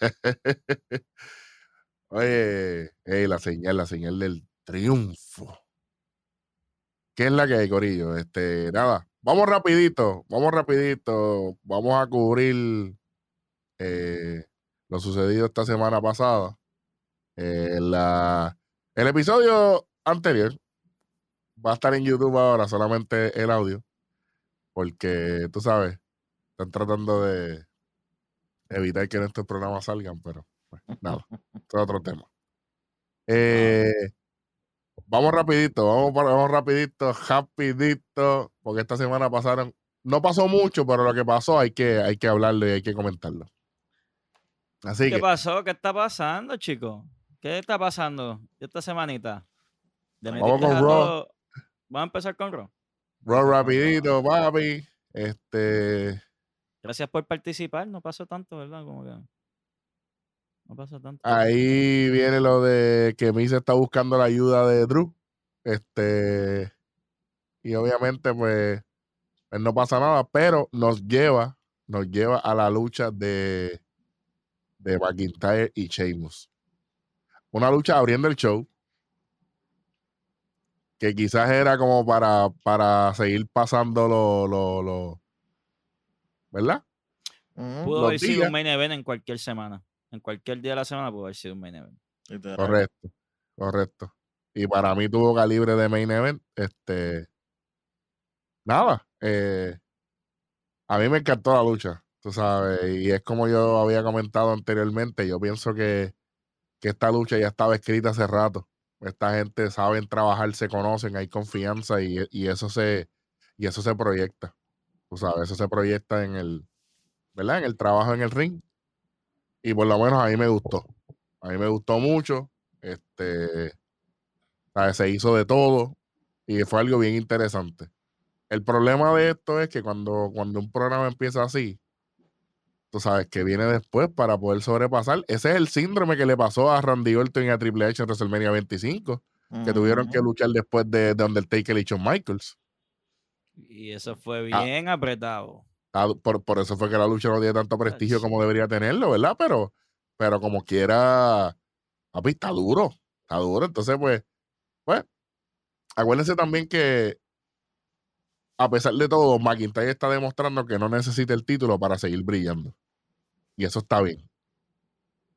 Oye, la señal, la señal del triunfo. ¿Qué es la que hay, Corillo? Este, nada, vamos rapidito, vamos rapidito, vamos a cubrir eh, lo sucedido esta semana pasada. Eh, la, el episodio anterior va a estar en YouTube ahora, solamente el audio, porque tú sabes, están tratando de evitar que estos programas salgan, pero pues, nada, es otro tema. Eh, vamos rapidito, vamos, vamos rapidito, rapidito, porque esta semana pasaron, no pasó mucho, pero lo que pasó hay que, hay que hablarlo y hay que comentarlo. Así ¿Qué pasó? ¿Qué está pasando, chicos? ¿Qué está pasando esta semanita? Vamos con Raw. Vamos a empezar con Raw. Raw rapidito, papi. Este. Gracias por participar. No pasó tanto, ¿verdad? Como que. No pasó tanto. Ahí viene lo de que Miz está buscando la ayuda de Drew. Este. Y obviamente, pues, pues, no pasa nada, pero nos lleva, nos lleva a la lucha de, de McIntyre y Sheamus. Una lucha abriendo el show. Que quizás era como para, para seguir pasando lo, lo, ¿verdad? Pudo haber sido un main event en cualquier semana. En cualquier día de la semana pudo haber sido un main event. Correcto, correcto. Y para mí tuvo calibre de main event. Este. Nada. Eh, a mí me encantó la lucha, tú sabes. Y es como yo había comentado anteriormente. Yo pienso que, que esta lucha ya estaba escrita hace rato. Esta gente saben trabajar, se conocen, hay confianza y, y eso se y eso se proyecta. Tú sabes, eso se proyecta en el, ¿verdad? En el trabajo en el ring. Y por lo menos a mí me gustó. A mí me gustó mucho. Este, se hizo de todo y fue algo bien interesante. El problema de esto es que cuando, cuando un programa empieza así, tú sabes que viene después para poder sobrepasar. Ese es el síndrome que le pasó a Randy Orton y a Triple H en WrestleMania 25, que tuvieron que luchar después de, de Undertaker y Shawn Michaels. Y eso fue ah. bien apretado. Ah, por, eso fue que la lucha no tiene tanto prestigio como debería tenerlo, ¿verdad? Pero, pero como quiera, papi, está duro, está duro. Entonces, pues, pues, acuérdense también que a pesar de todo, McIntyre está demostrando que no necesita el título para seguir brillando. Y eso está bien.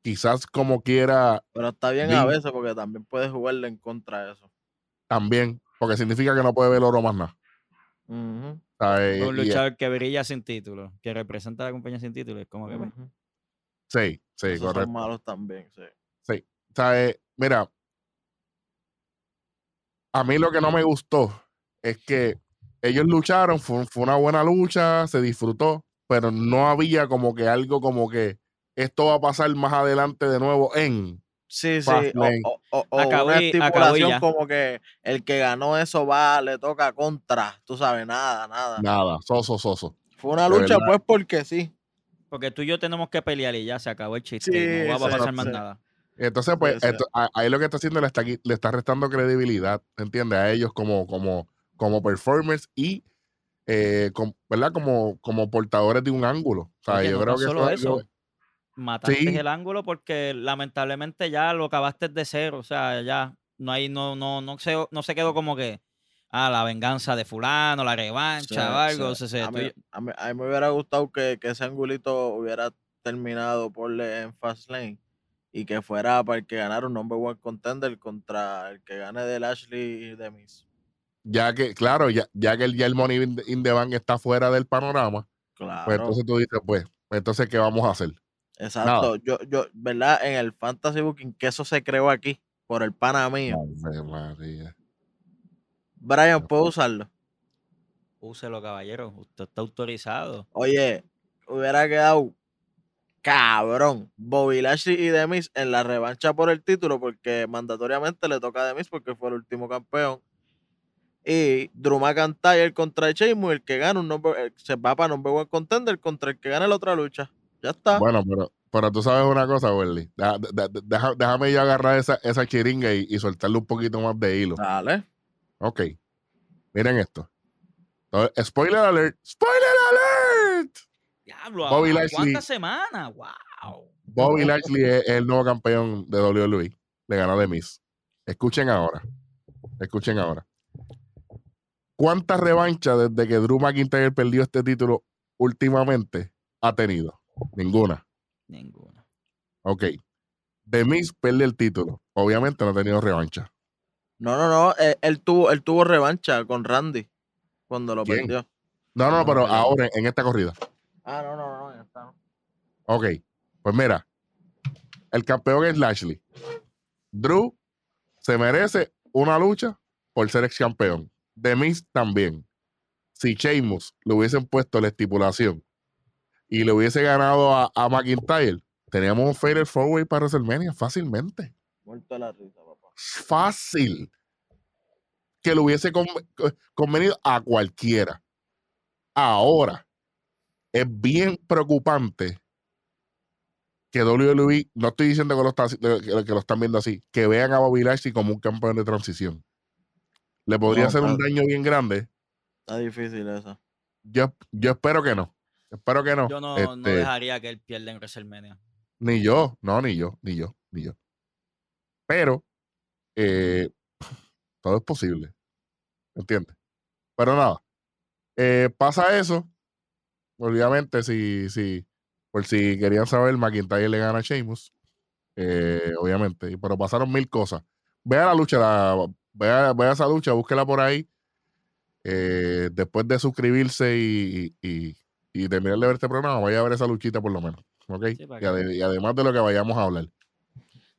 Quizás como quiera. Pero está bien a veces porque también puede jugarle en contra de eso. También, porque significa que no puede ver oro más nada. Un luchador que brilla sin título, que representa a la compañía sin título, es como que. Uh Sí, sí, Esos correcto. Son malos también, sí. Sí. mira, a mí lo que no me gustó es que ellos lucharon, fue, fue, una buena lucha, se disfrutó, pero no había como que algo como que esto va a pasar más adelante de nuevo en. Sí, sí. O, una estipulación como que el que ganó eso va, le toca contra. Tú sabes, nada, nada. Nada, soso, soso. Fue una lucha, pues, porque sí. Porque tú y yo tenemos que pelear y ya se acabó el chiste. no va a pasar más nada. Entonces, pues, ahí lo que está haciendo le está, le está restando credibilidad, ¿entiendes? A ellos como, como, como performers y, eh, ¿verdad? Como, como portadores de un ángulo. O sea, yo creo que eso, mataste el ángulo porque lamentablemente ya lo acabaste de cero. O sea, ya no hay, no, no, no se, no se quedó como que ah, la venganza de fulano, la revancha o algo. a, mí, me hubiera gustado que, ese angulito hubiera terminado por en Fastlane y que fuera para el que ganara un number one contender contra el que gane de Lashley y de. Ya que, claro, ya, ya que el, ya el Money in the Bank está fuera del panorama, pues claro. pues entonces tú dices, pues, entonces, ¿qué vamos a hacer? Exacto. Yo, yo, ¿verdad? En el Fantasy Booking, que eso se creó aquí, por el pana mío. Brian, ¿puedo usarlo? Úselo, caballero. Usted está autorizado. Oye, hubiera quedado cabrón. Bobby Lashley y Demis en la revancha por el título, porque mandatoriamente le toca a Demis porque fue el último campeón. Y Drew McIntyre contra Sheamus, el que gana un nombre, se va para number one contender contra el que gana la otra lucha. Ya está. Bueno, pero, pero tú sabes una cosa, Welly. déjame yo agarrar esa, esa chiringa y, soltarle un poquito más de hilo. Dale. Ok. Miren esto. spoiler alert. ¡Spoiler alert! Diablo, ¿cuántas semanas? ¡Wow! Bobby Lashley es el nuevo campeón de WWE. Le ganó de Miss. Escuchen ahora. Escuchen ahora. ¿Cuántas revanchas desde que Drew McIntyre perdió este título últimamente ha tenido? Ninguna. Ninguna. Ok. The Miz pierde el título. Obviamente no ha tenido revancha. No, no, no. eh, Él, tuvo, él tuvo revancha con Randy cuando lo ¿Quién? perdió. No, no, No, pero no. ahora en esta corrida. Ah, no, no, no, ya está. Ok. Pues mira. El campeón es Lashley. Drew se merece una lucha por ser ex campeón. The Miz también. Si Sheamus le hubiesen puesto la estipulación y le hubiese ganado a, a McIntyre, teníamos un Fatal Four Way para WrestleMania fácilmente. Muerto la risa, papá. Fácil. Que le hubiese con- convenido a cualquiera. Ahora, es bien preocupante que WWE, no estoy diciendo que lo, está- que lo están viendo así, que vean a Bobby Lashley como un campeón de transición. Le podría No, hacer un daño bien grande. Está difícil eso. Yo, yo espero que no. Espero que no. Yo no, no Este, dejaría que él pierda en WrestleMania. Ni yo, no, ni yo, ni yo, ni yo. Pero eh, todo es posible. ¿Entiendes? Pero nada. eh, pasa eso. Obviamente, si, si, por si querían saber, McIntyre le gana a Sheamus. eh, obviamente. Pero pasaron mil cosas. Vea la lucha, la, vea, vea esa lucha, búsquela por ahí. eh, después de suscribirse y, y, y terminar de ver este programa, vaya a ver esa luchita por lo menos. ¿Ok? Sí, y, ade- y además de lo que vayamos a hablar.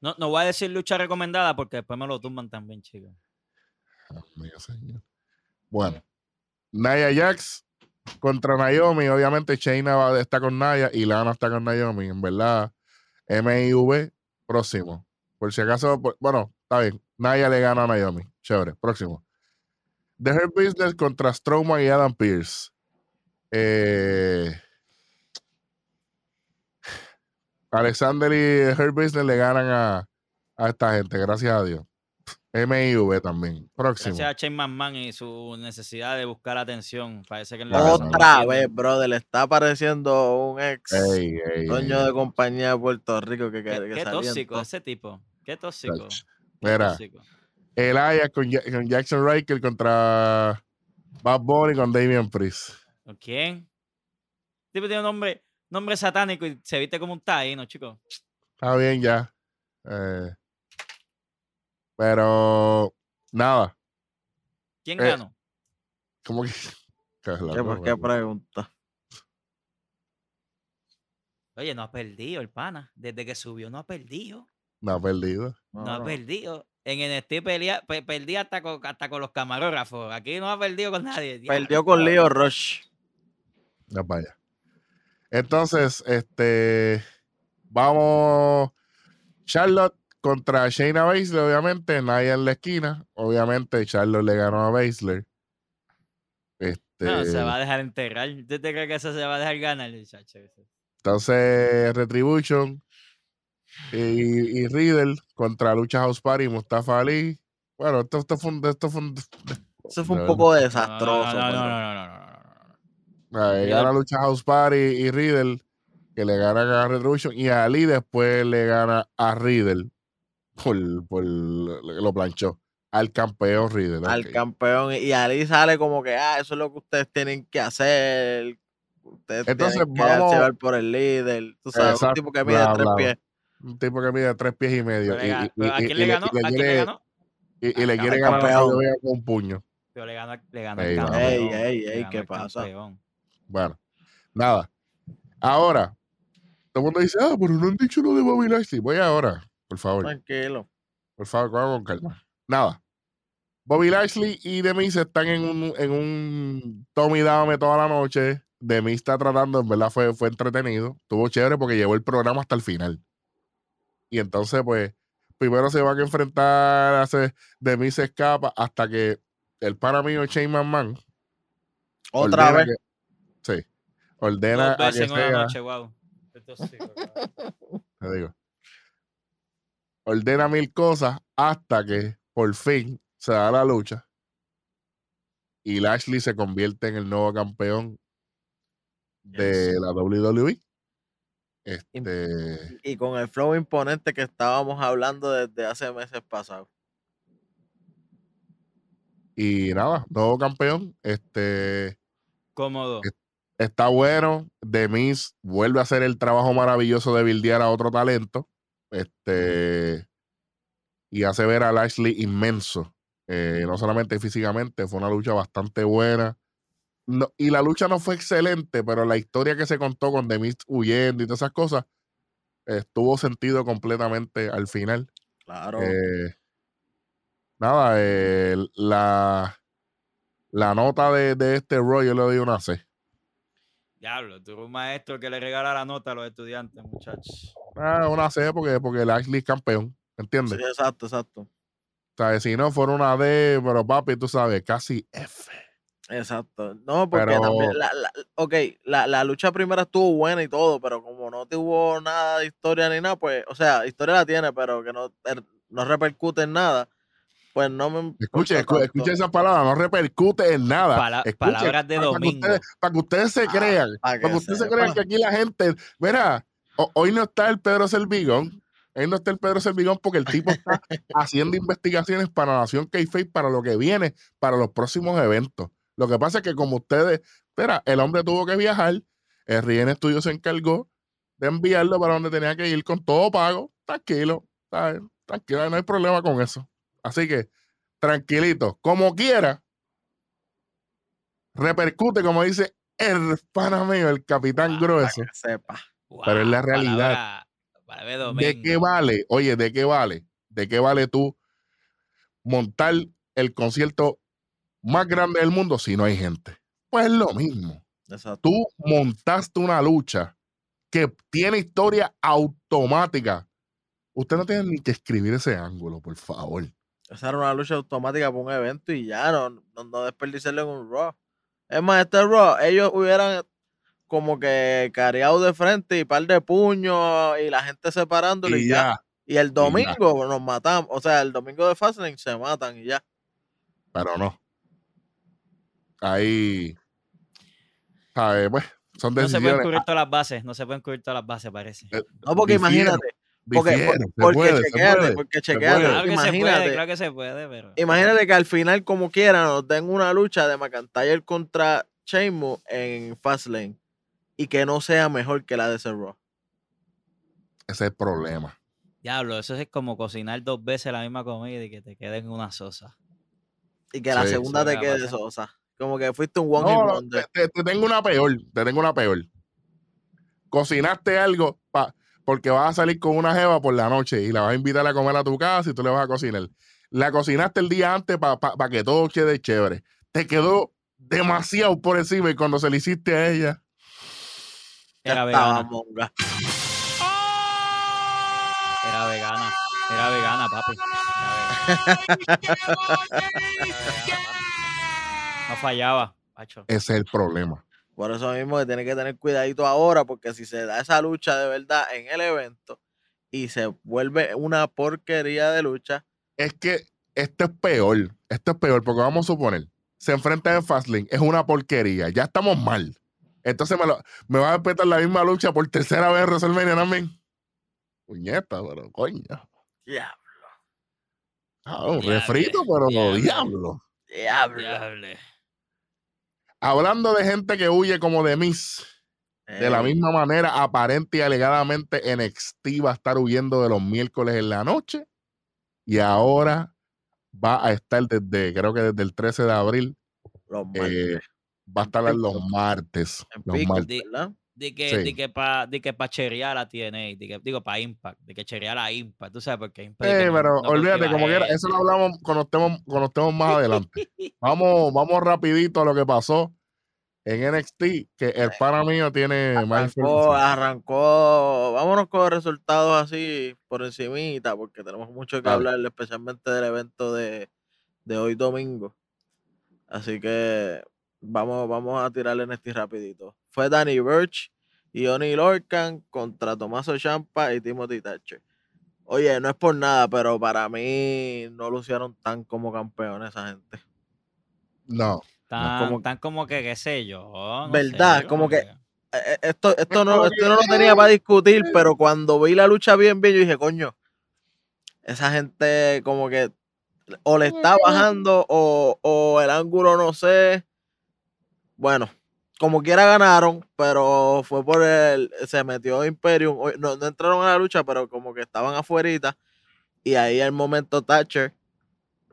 No, no voy a decir lucha recomendada porque después me lo tumban también, chicos. Bueno, Naya Jax contra Naomi. Obviamente, Shayna va, está con Naya y Lana está con Naomi. En verdad, MIV, próximo. Por si acaso, por- bueno, está bien. Naya le gana a Naomi. Chévere, próximo. The Hurt Business contra Strowman y Adam Pierce. Eh, Alexander y Hurt Business le ganan a, a esta gente, gracias a Dios. MIV también. Próximo. Gracias a Shane McMahon y su necesidad de buscar atención. Parece que en la Claro, razón no Otra vez, brother. Le está apareciendo un ex Ey, ey, dueño ey. de compañía de Puerto Rico que, que, Qué, que tóxico ese tipo. Qué tóxico. Qué Mira, con, Ja- con Jackson Riker contra Bad Bunny con Damian Priest. ¿Con quién? Tipo tiene un nombre, nombre satánico y se viste como un taíno, chicos. Está bien ya. Eh, pero nada. ¿Quién Eh, ganó? ¿Cómo que? ¿Qué, por qué pregunta? Oye, no ha perdido el pana. Desde que subió no ha perdido. No ha perdido. No, ha perdido. En NXT pelea, pe- perdí hasta con, hasta con los camarógrafos. Aquí no ha perdido con nadie. Perdió con Leo Rush. Ya vaya. Entonces, este. Vamos. Charlotte contra Shayna Baszler, obviamente. Naya en la esquina. Obviamente, Charlotte le ganó a Baszler. Este. No, se va a dejar enterrar. ¿Usted te cree que eso se va a dejar ganar, muchacho? Entonces, Retribution y, y Riddle contra Lucha House Party, Mustafa Ali. Bueno, esto, esto fue un. Esto fue un Eso fue un No, poco No, no, desastroso. no, no, pero- no, no, no, no, no, Riddle- gana Lucha House Party y Riddle, que le ganan a Retribution. Y Ali después le gana a Riddle. Por, por lo planchó. Al campeón Riddle. al campeón y ahí sale como que ah eso es lo que ustedes tienen que hacer ustedes Entonces, tienen que vamos- llevar por el líder tú sabes Exacto, un tipo que mide bla, tres bla, pies Un tipo que mide tres pies y medio. Y, ¿A y- quién y le ganó? ¿A quién le ganó? y- y le quiere campeón. ganar a con un puño. Pero le ganó, le Ey, el campeón. Ey, ey, ey, ¿qué pasa? campeón. Bueno, nada. Ahora, todo el mundo dice, ah, pero no han dicho lo de Bobby Lashley. Voy ahora, por favor. tranquilo Por favor, con calma. Nada. Bobby Lashley y Demis están en un, en un Tommy Dame toda la noche. Demis está tratando, en verdad fue, fue entretenido. Estuvo chévere porque llevó el programa hasta el final. Y entonces, pues, primero se van a enfrentar, hace, Demis se escapa hasta que el pana mío, Shane McMahon, otra vez que- sí, ordena Dos a que en una noche, wow. Te digo. Ordena mil cosas hasta que por fin se da la lucha y Lashley se convierte en el nuevo campeón de Yes. la WWE. Este... Y, con el flow imponente que estábamos hablando desde hace meses pasados. Y nada, nuevo campeón. Este. Cómodo. Está bueno. Demis vuelve a hacer el trabajo maravilloso de bildear a otro talento. Este. Y hace ver a Lashley inmenso. Eh, no solamente físicamente, fue una lucha bastante buena. y la lucha no fue excelente, pero la historia que se contó con Demis huyendo y todas esas cosas estuvo sentido completamente al final. Claro. Eh, nada, la, la nota de, de este Roy yo le doy una C. Diablo, tú eres un maestro que le regala la nota a los estudiantes, muchachos. Ah, una C porque, porque el Ashley es campeón, ¿entiendes? Sí, exacto, exacto. O sea, si no fuera una D, pero papi, tú sabes, casi F. Exacto. No, porque también, la, la, ok, la, la, lucha primera estuvo buena y todo, pero como no tuvo nada de historia ni nada, pues, o sea, historia la tiene, pero que no, er, no repercute en nada pues no me. Escuche, escuche esa palabra, no repercute en nada. palabras de domingo. Para que, ustedes, se ah, crean, para que, ustedes se crean que aquí la gente. Mira, hoy no está el Pedro Servigón. Hoy no está el Pedro Servigón porque el tipo está haciendo investigaciones para Nación k para lo que viene, para los próximos eventos. Lo que pasa es que, como ustedes. Espera, el hombre tuvo que viajar. El RN Studio se encargó de enviarlo para donde tenía que ir con todo pago. Tranquilo, tranquilo, no hay problema con eso. Así que, tranquilito, como quiera, repercute, como dice el pana mío, el capitán grueso. sepa. Pero es la realidad. ¿De qué vale? Oye, ¿de qué vale? ¿De qué vale tú montar el concierto más grande del mundo si no hay gente? Pues es lo mismo. Tú montaste una lucha que tiene historia automática. Usted no tiene ni que escribir ese ángulo, por favor. Esa era una lucha automática para un evento y ya, no, no, desperdiciarlo en un Raw. Es más, este Raw, ellos hubieran como que careado de frente y par de puños y la gente separándolo y, ya. Y el domingo nos matamos. O sea, el domingo de Fastlane se matan y ya. Pero no. Ahí. Pues, son decisiones. No se pueden cubrir todas las bases. No se pueden cubrir todas las bases, parece. Eh, no, porque imagínate. Porque, porque chequeate, porque chequeate. Claro que se puede, claro que se puede, pero. Imagínate que al final, como quiera, nos den una lucha de McIntyre contra Sheamus en Fastlane y que no sea mejor que la de Raw. Ese es el problema. Diablo, eso es como cocinar dos veces la misma comida y que te quede en una sosa. Y que la segunda te quede sosa. Como que fuiste un one no, te, te, tengo una peor, te tengo una peor. Cocinaste algo porque vas a salir con una jeva por la noche y la vas a invitar a comer a tu casa y tú le vas a cocinar. La cocinaste el día antes para que todo quede chévere. Te quedó demasiado por encima y cuando se le hiciste a ella. Era vegana. Era vegana. Era vegana, papi. No fallaba, Ese es el problema. Por eso mismo que tiene que tener cuidadito ahora, porque si se da esa lucha de verdad en el evento y se vuelve una porquería de lucha. Es que esto es peor. Esto es peor, porque vamos a suponer, se enfrenta en Fastlane, es una porquería, ya estamos mal. Entonces me, lo, me va a respetar la misma lucha por tercera vez en WrestleMania también. Puñeta, pero coño. Diablo. Ah, un refrito, pero diablo. Diablo. diablo. Hablando de gente que huye como de Miss, de la misma manera, aparente y alegadamente NXT va a estar huyendo de los miércoles en la noche y ahora va a estar desde, creo que desde el 13 de abril, eh, va a estar los martes. Los martes. De que, de que para de que pa cherear la de que, digo para Impact, de que cherear a Impact, tú sabes, porque Impact. Sí, pero olvídate, como quiera, eso lo hablamos cuando estemos, cuando estemos más adelante. vamos, vamos rapidito a lo que pasó en NXT, que el pana mío tiene arrancó, más Arrancó, vámonos con resultados así por encimita, porque tenemos mucho que hablar, especialmente del evento de, de, hoy domingo. Así que vamos, vamos a tirarle NXT rapidito. Fue Danny Birch y Oni Lorcan contra Tomaso Champa y Timothy Thatcher. Oye, no es por nada, pero para mí no lucieron tan como campeones esa gente. No. Tan como, tan como que, qué sé yo. ¿Verdad? como, que, eh, esto, esto no, esto no lo tenía para discutir, pero cuando vi la lucha bien, bien, yo dije, coño, esa gente como que o le está bajando o, o el ángulo no sé. Bueno, como quiera ganaron, pero fue por el. Se metió Imperium. No, entraron a la lucha, pero como que estaban afuera. Y ahí el momento Thatcher.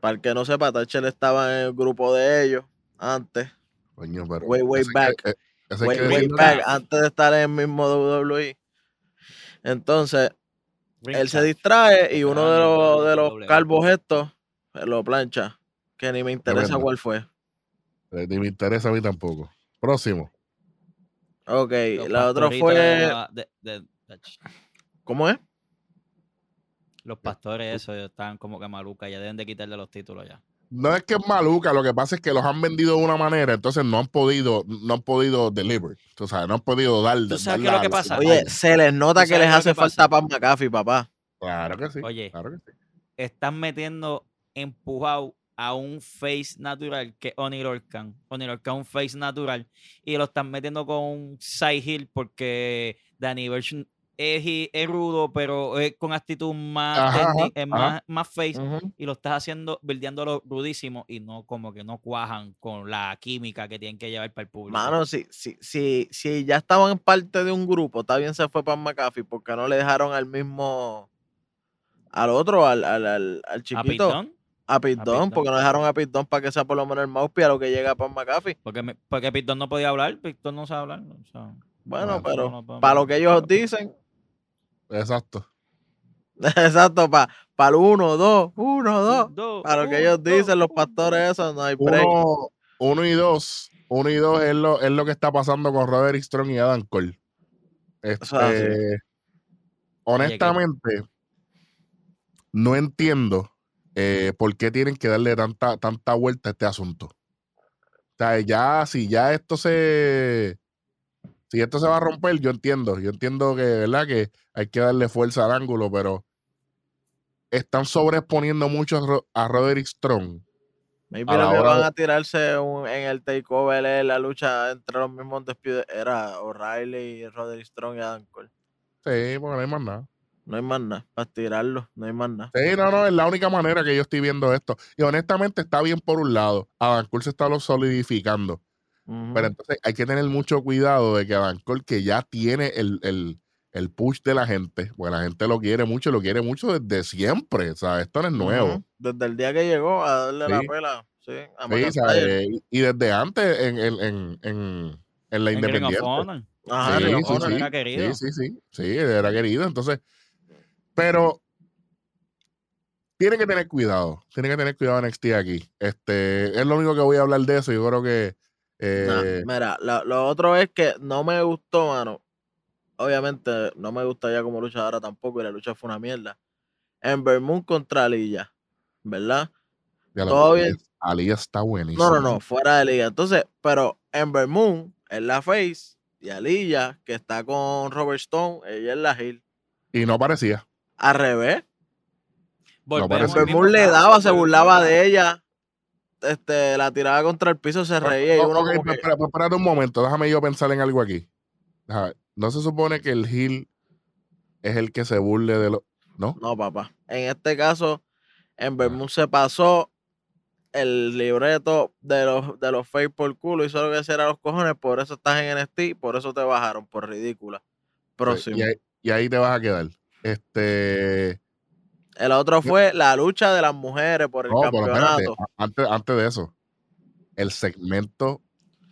Para el que no sepa, Thatcher estaba en el grupo de ellos antes. Coño, pero. Way, way back. way, way back. Antes de estar en el mismo WWE. Entonces, él se distrae y uno de los, de los calvos estos lo plancha. Que ni me interesa cuál fue. Eh, ni me interesa a mí tampoco. Próximo. Ok, la otra fue. ¿Cómo es? Los pastores, eso, están como que maluca, ya deben de quitarle los títulos ya. No es que es maluca, lo que pasa es que los han vendido de una manera, entonces no han podido, no han podido deliver. O sea, no han podido dar. ¿Tú sabes qué es lo que pasa? Oye, se les nota que les hace falta pan McAfee, papá. Claro que sí. Oye, claro que sí. están metiendo empujado a un face natural que es Onir Orkan. Onir Orkan un face natural. Y lo están metiendo con un side hill porque Danny Version es, es, rudo, pero es con actitud más, más, face. Y lo estás haciendo, lo rudísimo y no como que no cuajan con la química que tienen que llevar para el público. Mano, si, si, si, si ya estaban parte de un grupo, está bien se fue para McAfee porque no le dejaron al mismo al otro, al, al, al, al chiquito a Pitón, porque no dejaron a Pitón para que sea por lo menos el mouthpiece a lo que llega a Pan McAfee. Porque, porque Pitón no podía hablar, Pitón no sabe hablar. bueno, pero para lo que ellos dicen. Exacto. Exacto, para pa el 1, 2, 1, 2. Para lo que ellos dicen, los pastores, eso no hay break. Uno, y dos. Uno y dos es lo, es lo que está pasando con Roderick Strong y Adam Cole. Este, honestamente, no entiendo eh, ¿por qué tienen que darle tanta, tanta vuelta a este asunto? O sea, ya, si ya esto se. Si esto se va a romper, yo entiendo. Yo entiendo que, ¿verdad? Que hay que darle fuerza al ángulo, pero están sobreexponiendo mucho a Roderick Strong. Maybe lo que van a tirarse en el takeover la lucha entre los mismos despidos era O'Reilly, Roderick Strong y Adam Cole. Sí, porque no hay más nada. No hay más nada. Para tirarlo, no hay más nada. Sí, no, no, es la única manera que yo estoy viendo esto. Y honestamente está bien por un lado. Adam Cole se está lo solidificando. Pero entonces hay que tener mucho cuidado de que Cole, que ya tiene el, push de la gente, porque la gente lo quiere mucho, lo quiere mucho desde siempre. O sea, esto no es nuevo. Desde el día que llegó a darle la pela. Sí, a sí y desde antes en, en, en, en la Independiente. Ajá, sí, sí, era querido. Sí, sí, sí, sí, era querido. Entonces, pero tiene que tener cuidado. Tiene que tener cuidado NXT aquí. Este, es lo único que voy a hablar de eso. Yo creo que. Eh, mira, lo, otro es que no me gustó, mano. Obviamente, no me gusta ya como luchadora tampoco. Y la lucha fue una mierda. En Moon contra Aliyah, ¿verdad? Todo bien. Aliyah está buenísimo. No, no, no, fuera de liga. Entonces, pero Ember Moon es la face y Aliyah, que está con Robert Stone, ella es la heel. Y no parecía. Al revés. No le daba, se burlaba de ella. Este, la tiraba contra el piso, se reía. y uno espera, un momento, déjame yo pensar en algo aquí. No se supone que el Gil es el que se burle de lo. ¿No? No, papá. En este caso, en Bermud se pasó el libreto de los, de los fake por culo y solo que hacer a los cojones, por eso estás en NST, por eso te bajaron, por ridícula. Próximo. y ahí te vas a quedar. Este. El otro fue la lucha de las mujeres por el campeonato. antes, antes de eso, el segmento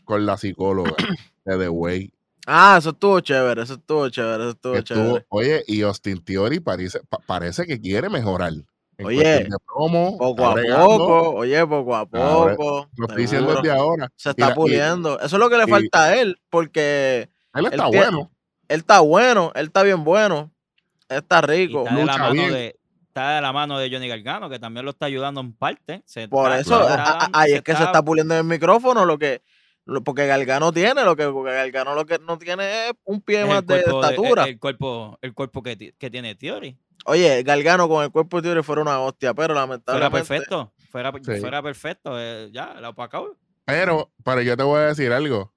con la psicóloga de The Way. Ah, eso estuvo chévere, eso estuvo chévere, eso estuvo, chévere. Oye, y Austin Theory parece, parece que quiere mejorar. Oye, poco a poco, oye, poco a poco. lo estoy diciendo desde ahora. Se está puliendo. Eso es lo que le falta a él, porque. Él está bueno. Él está bueno, él está bien bueno. Está rico. Está de, la mano de, está de la mano de Johnny Gargano, que también lo está ayudando en parte. Por eso, ahí es que se está puliendo el micrófono, lo que porque Gargano tiene, lo que Gargano lo que no tiene es un pie más de, estatura. el, cuerpo, el cuerpo que, tiene Theory. Oye, Gargano con el cuerpo de Theory fuera una hostia, pero lamentablemente. Fuera perfecto, fuera, fuera perfecto, eh, ya, la opacado. Pero, pero yo te voy a decir algo.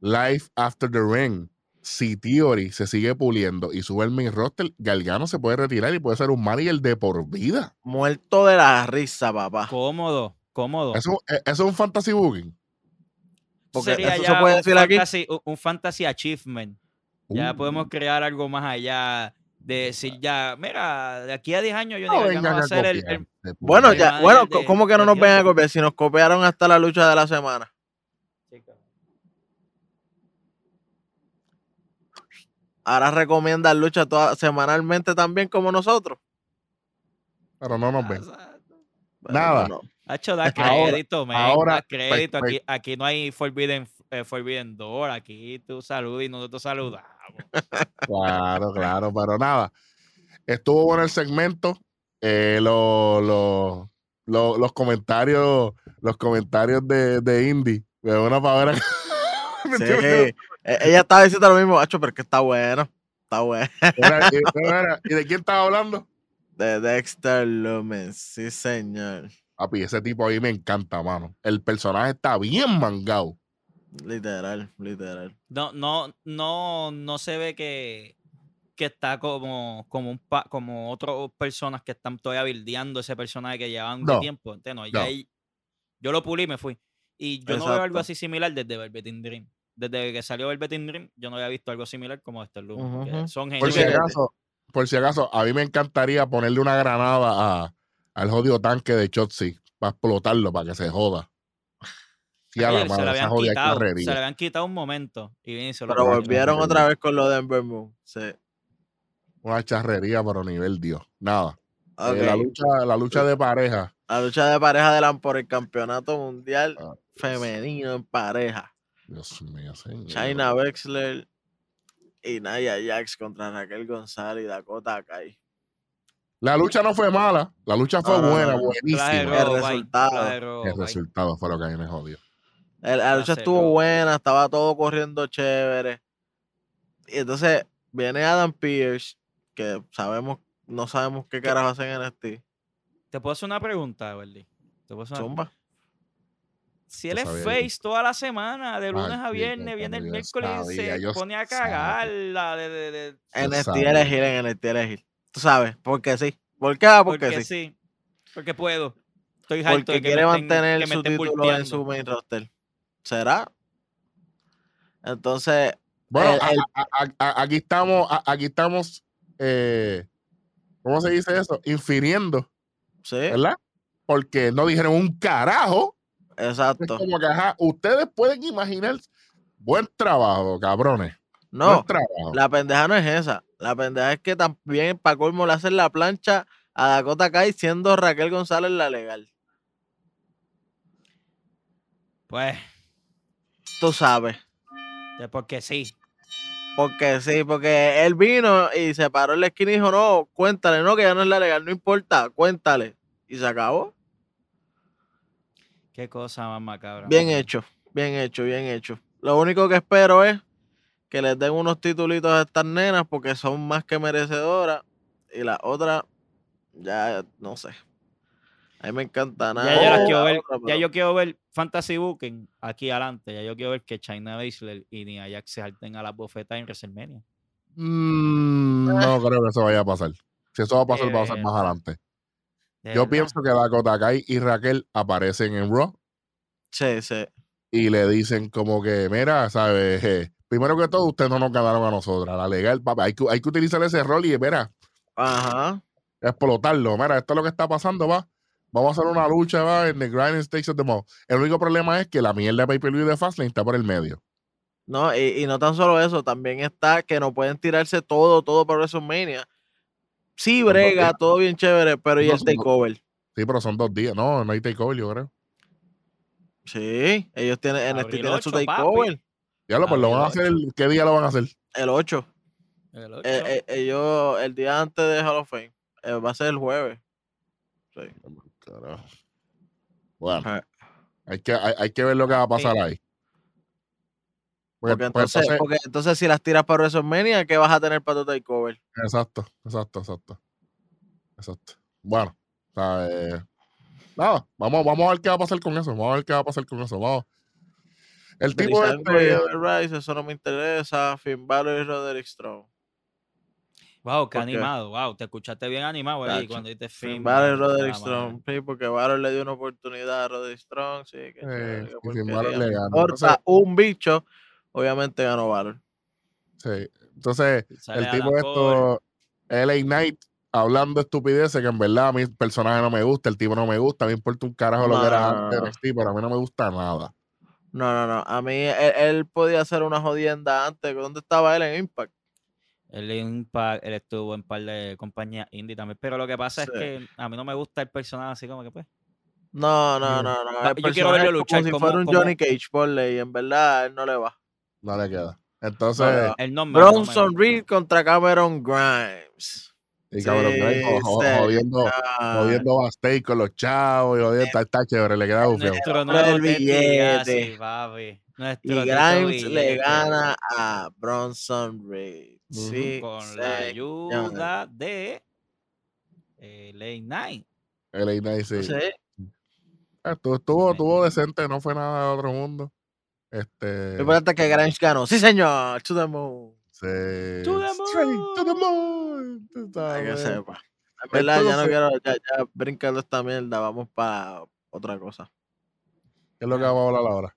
Life after the ring si Theory se sigue puliendo y sube el main roster, Galgano se puede retirar y puede ser un manager de por vida. Muerto de la risa, papá. Cómodo, cómodo. Eso, e, eso es un fantasy booking. Porque Sería eso ya se puede un decir aquí. fantasy, un- un fantasy achievement. Ya Uh, podemos crear algo más allá de decir ya, mira, de aquí a 10 años yo no digo, vengan va a ser el. Bueno, ya, bueno, de- ¿cómo que no de nos ven a copiar? Si nos copiaron hasta la lucha de la semana. Ahora recomiendan lucha toda, semanalmente también como nosotros. Pero no nos ven. Nada. no. Hacho, da Ahora- crédito, man, ahora, da crédito. pues, Aquí, aquí no hay Forbidden, eh, forbidden Door. Aquí tú saludas y nosotros saludamos. Claro, claro, pero nada. Estuvo bueno el segmento. Eh, lo- lo- lo- los comentarios, los comentarios de, de Indy. De una para ver. Sí, ella estaba diciendo lo mismo, Hacho, pero es que está bueno. Está bueno. Y, mira, ¿y de quién estaba hablando? De Dexter Lumen, sí, señor. Papi, ese tipo ahí me encanta, mano. El personaje está bien mangado. Literal, literal. No, no, no, no se ve que, que está como, como un pa- como otras personas que están todavía bildeando ese personaje que llevan No, tiempo. ¿entiendes? No, ya no. ahí- yo lo pulí y me fui. Y yo no veo algo así similar desde Velveteen Dream. Desde que salió Velveteen Dream, yo no había visto algo similar como este que Ujú. Son Por si acaso, por si acaso, a mí me encantaría ponerle una granada a, al jodido tanque de Chotzi para explotarlo, para que se joda. Sí, a la Oye, se habían quitado, le habían quitado un momento y bien, se lo Pero volvieron otra vez con lo de Ember Moon. Sí. Una charrería, pero nivel Dios. Nada. Eh, la, lucha, la lucha de pareja. La lucha de pareja de la por el campeonato mundial Ah, femenino en pareja. Dios mío, señor. China Wexler y Naya Jax contra Raquel González y Dakota Kai. La lucha no fue mala. La lucha fue No, buena, no. buenísima. El resultado. El resultado fue lo que a mí me jodió. El- La lucha estuvo buena, estaba todo corriendo chévere. Y entonces viene Adam Pierce, que sabemos, no sabemos qué carajo hacen en NXT. Te puedo hacer una pregunta, Verdi. Te puedo hacer una- Zumba. Si él es face toda la semana, de lunes a viernes, viene el miércoles y se pone a sabía. cagarla. De, de, de- NXT sabía. elegir en NXT elegir. Tú sabes, porque sí. ¿Por qué? Porque, porque sí. sí. Porque puedo. Estoy harto Porque de que quiere me mantener que me su título en su main roster. ¿Será? Entonces, Bueno, El- a- el- a- a- a- aquí estamos, a- aquí estamos, eh, ¿cómo se dice eso? Infiriendo, sí, ¿verdad? Porque no dijeron un carajo. Es exacto. como que, ajá, ustedes pueden imaginar, buen trabajo, cabrones. No, buen trabajo. la pendeja no es esa. La pendeja es que también para colmo le hacen la plancha a Dakota Kai siendo Raquel González la legal. Pues, Tú sabes. de porque sí. Porque sí, porque él vino y se paró en la esquina y dijo, no, cuéntale, no, que ya no es la legal, no importa, cuéntale. Y se acabó. Qué cosa más macabra. Bien hecho, bien hecho, bien hecho. Lo único que espero es que les den unos titulitos a estas nenas porque son más que merecedoras. Y la otra, ya no sé. A mí me encanta nada. Ya yo, las quiero ver, otra, ya pero- yo quiero ver Fantasy Booking aquí adelante. Ya yo quiero ver que China Baszler y Nia Jax se salten a las bofetas en WrestleMania. Mm, no creo que eso vaya a pasar. Si eso va a pasar, va a ser Eh, más adelante. De Yo verdad. pienso que Dakota Kai y Raquel aparecen en Raw Sí, sí. y le dicen como que, mira, ¿sabes? Eh, primero que todo, ustedes no nos ganaron a nosotras. La legal, papá, hay que, hay que utilizar ese rol y, mira, Ajá. explotarlo. Mira, esto es lo que está pasando, va. Vamos a hacer una lucha, va, en the grinding stakes of the mall. El único problema es que la mierda de pay-per-view de Fastlane está por el medio. No, y, y no tan solo eso, también está que no pueden tirarse todo, todo por WrestleMania. Sí, brega, todo bien chévere, pero ¿y el takeover? Sí, pero son dos días. No, no hay takeover, yo creo. Sí, ellos tienen, NXT Abril tiene su 8, papi. takeover. Ya lo, pues lo van a hacer. el- ¿Qué día lo van a hacer? El 8. El Eh, ocho. eh, ellos, el día antes de Hall of Fame. eh, va a ser el jueves. Sí. Carajo. Bueno, hay que, hay, hay que ver lo que va a pasar Sí. ahí. Porque, Porque pues, entonces, porque entonces si las tiras para WrestleMania, ¿qué vas a tener para tu takeover? Exacto, exacto, exacto. Exacto. Bueno, o sea, eh, nada, vamos, vamos a ver qué va a pasar con eso. Vamos a ver qué va a pasar con eso. Vamos. El tipo este... Rice, eso no me interesa. Finn Balor y Roderick Strong. Wow, qué animado, wow, te escuchaste bien animado ahí cuando dices Finn Balor y Roderick Strong, sí, porque Balor le dio una oportunidad a Roderick Strong, sí, que eh, Finn Balor le ganó. Entonces, un bicho, obviamente ganó Balor. Sí, entonces el tipo esto, LA Knight, hablando estupideces que en verdad a mi personaje no me gusta, el tipo no me gusta, a mí me importa un carajo lo que era antes pero a mí no me gusta nada. No, no, no. A mí él, podía hacer una jodienda antes. ¿Dónde estaba él en Impact? Él, Impact, él estuvo en un par de compañías indie también. Pero lo que pasa es que a mí no me gusta el personaje así como que pues. No, no, no, no. Yo quiero verlo luchar como si fuera un Johnny Cage por ley. En verdad, él no le va. No le queda. Entonces, el nombre, Bronson Reed contra Cameron Grimes. Y cabrón, jodiendo, jodiendo a con los chavos y jodiendo, está, está chévere, le queda bufeo. Nuestro nuevo el billete. papi. y Grimes le gana a Bronson Reed. Sí, con la ayuda de LA Knight. LA Knight, sí. sí. Estuvo, estuvo, estuvo, decente, no fue nada de otro mundo. Este. Importante que Grimes ganó. Sí, señor. To the moon. Sí. To the moon. To the moon. que sepa. En verdad, ya no quiero, ya, ya brincando esta mierda, vamos para otra cosa. ¿Qué es lo que vamos a hablar ahora?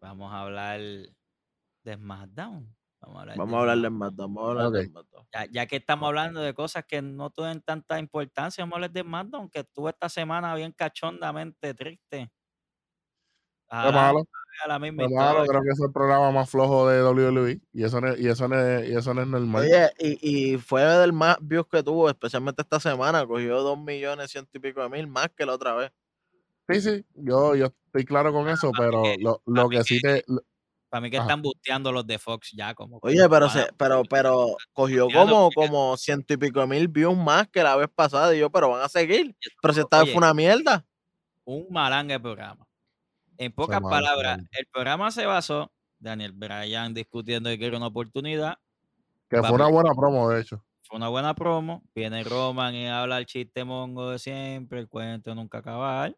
Vamos a hablar de SmackDown. Vamos a hablar, vamos de, a hablar de SmackDown. Vamos a hablar de SmackDown. Ya, ya, que estamos hablando de cosas que no tienen tanta importancia, vamos a hablar de SmackDown, que estuvo esta semana bien cachondamente triste. Qué malo. A malo, creo que es el programa más flojo de WWE y eso no, y eso no, y eso no es normal. Oye, y, y, fue del más views que tuvo, especialmente esta semana, cogió dos millones ciento y pico de mil más que la otra vez. Sí, sí, yo, yo estoy claro con eso, pero lo, lo que, sí te. para mí que están busteando los de Fox ya como. Oye, pero se, pero, pero cogió como, como ciento y pico de mil views más que la vez pasada. Y yo, pero van a seguir. Pero si esta vez fue una mierda. Un malangue programa. En pocas palabras, el programa se basó, Daniel Bryan discutiendo que era una oportunidad. Que fue una buena promo, de hecho. Fue una buena promo. Viene Roman y habla el chiste mongo de siempre, el cuento nunca acabar.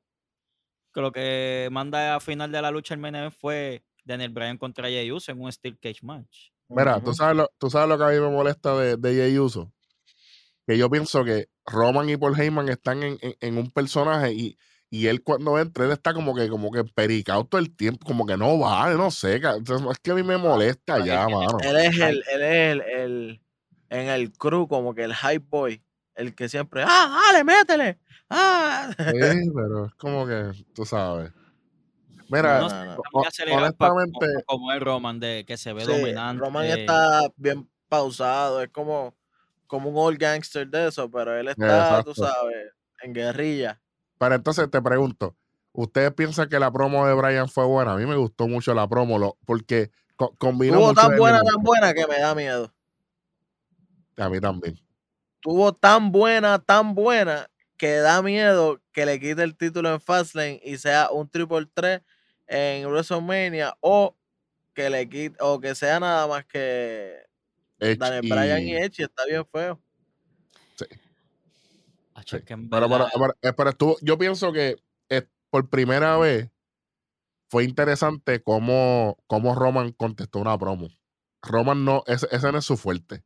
Que lo que manda a final de la lucha el MNF fue Daniel Bryan contra Jey Uso en un Steel Cage match. Mira, ¿tú, sabes lo, tú sabes lo que a mí me molesta de, de Jey Uso. Que yo pienso que Roman y Paul Heyman están en, en un personaje y y él cuando entra, él está como que, como que pericado todo el tiempo, como que no va, no sé, es que a mí me molesta ya, mano. Él es el, él es el, el, en el crew, como que el hype boy, el que siempre, ah, dale, métele, ah. Sí, pero es como que, tú sabes. Mira, honestamente, como, el Roman de que se ve dominante. Roman está bien pausado, es como, como un old gangster de eso, pero él está, tú sabes, en guerrilla. Pero entonces te pregunto, ¿ustedes piensan que la promo de Brian fue buena? A mí me gustó mucho la promo, porque combinó. Tuvo tan buena, tan buena que me da miedo. A mí también. Tuvo tan buena, tan buena que da miedo que le quite el título en Fastlane y sea un triple 3 en WrestleMania o que le quite o que sea nada más que Daniel Bryan y Edge está bien feo. Sí. Pero, yo pienso que eh, por primera vez fue interesante cómo, cómo Roman contestó una promo. Roman no, ese, no es su fuerte.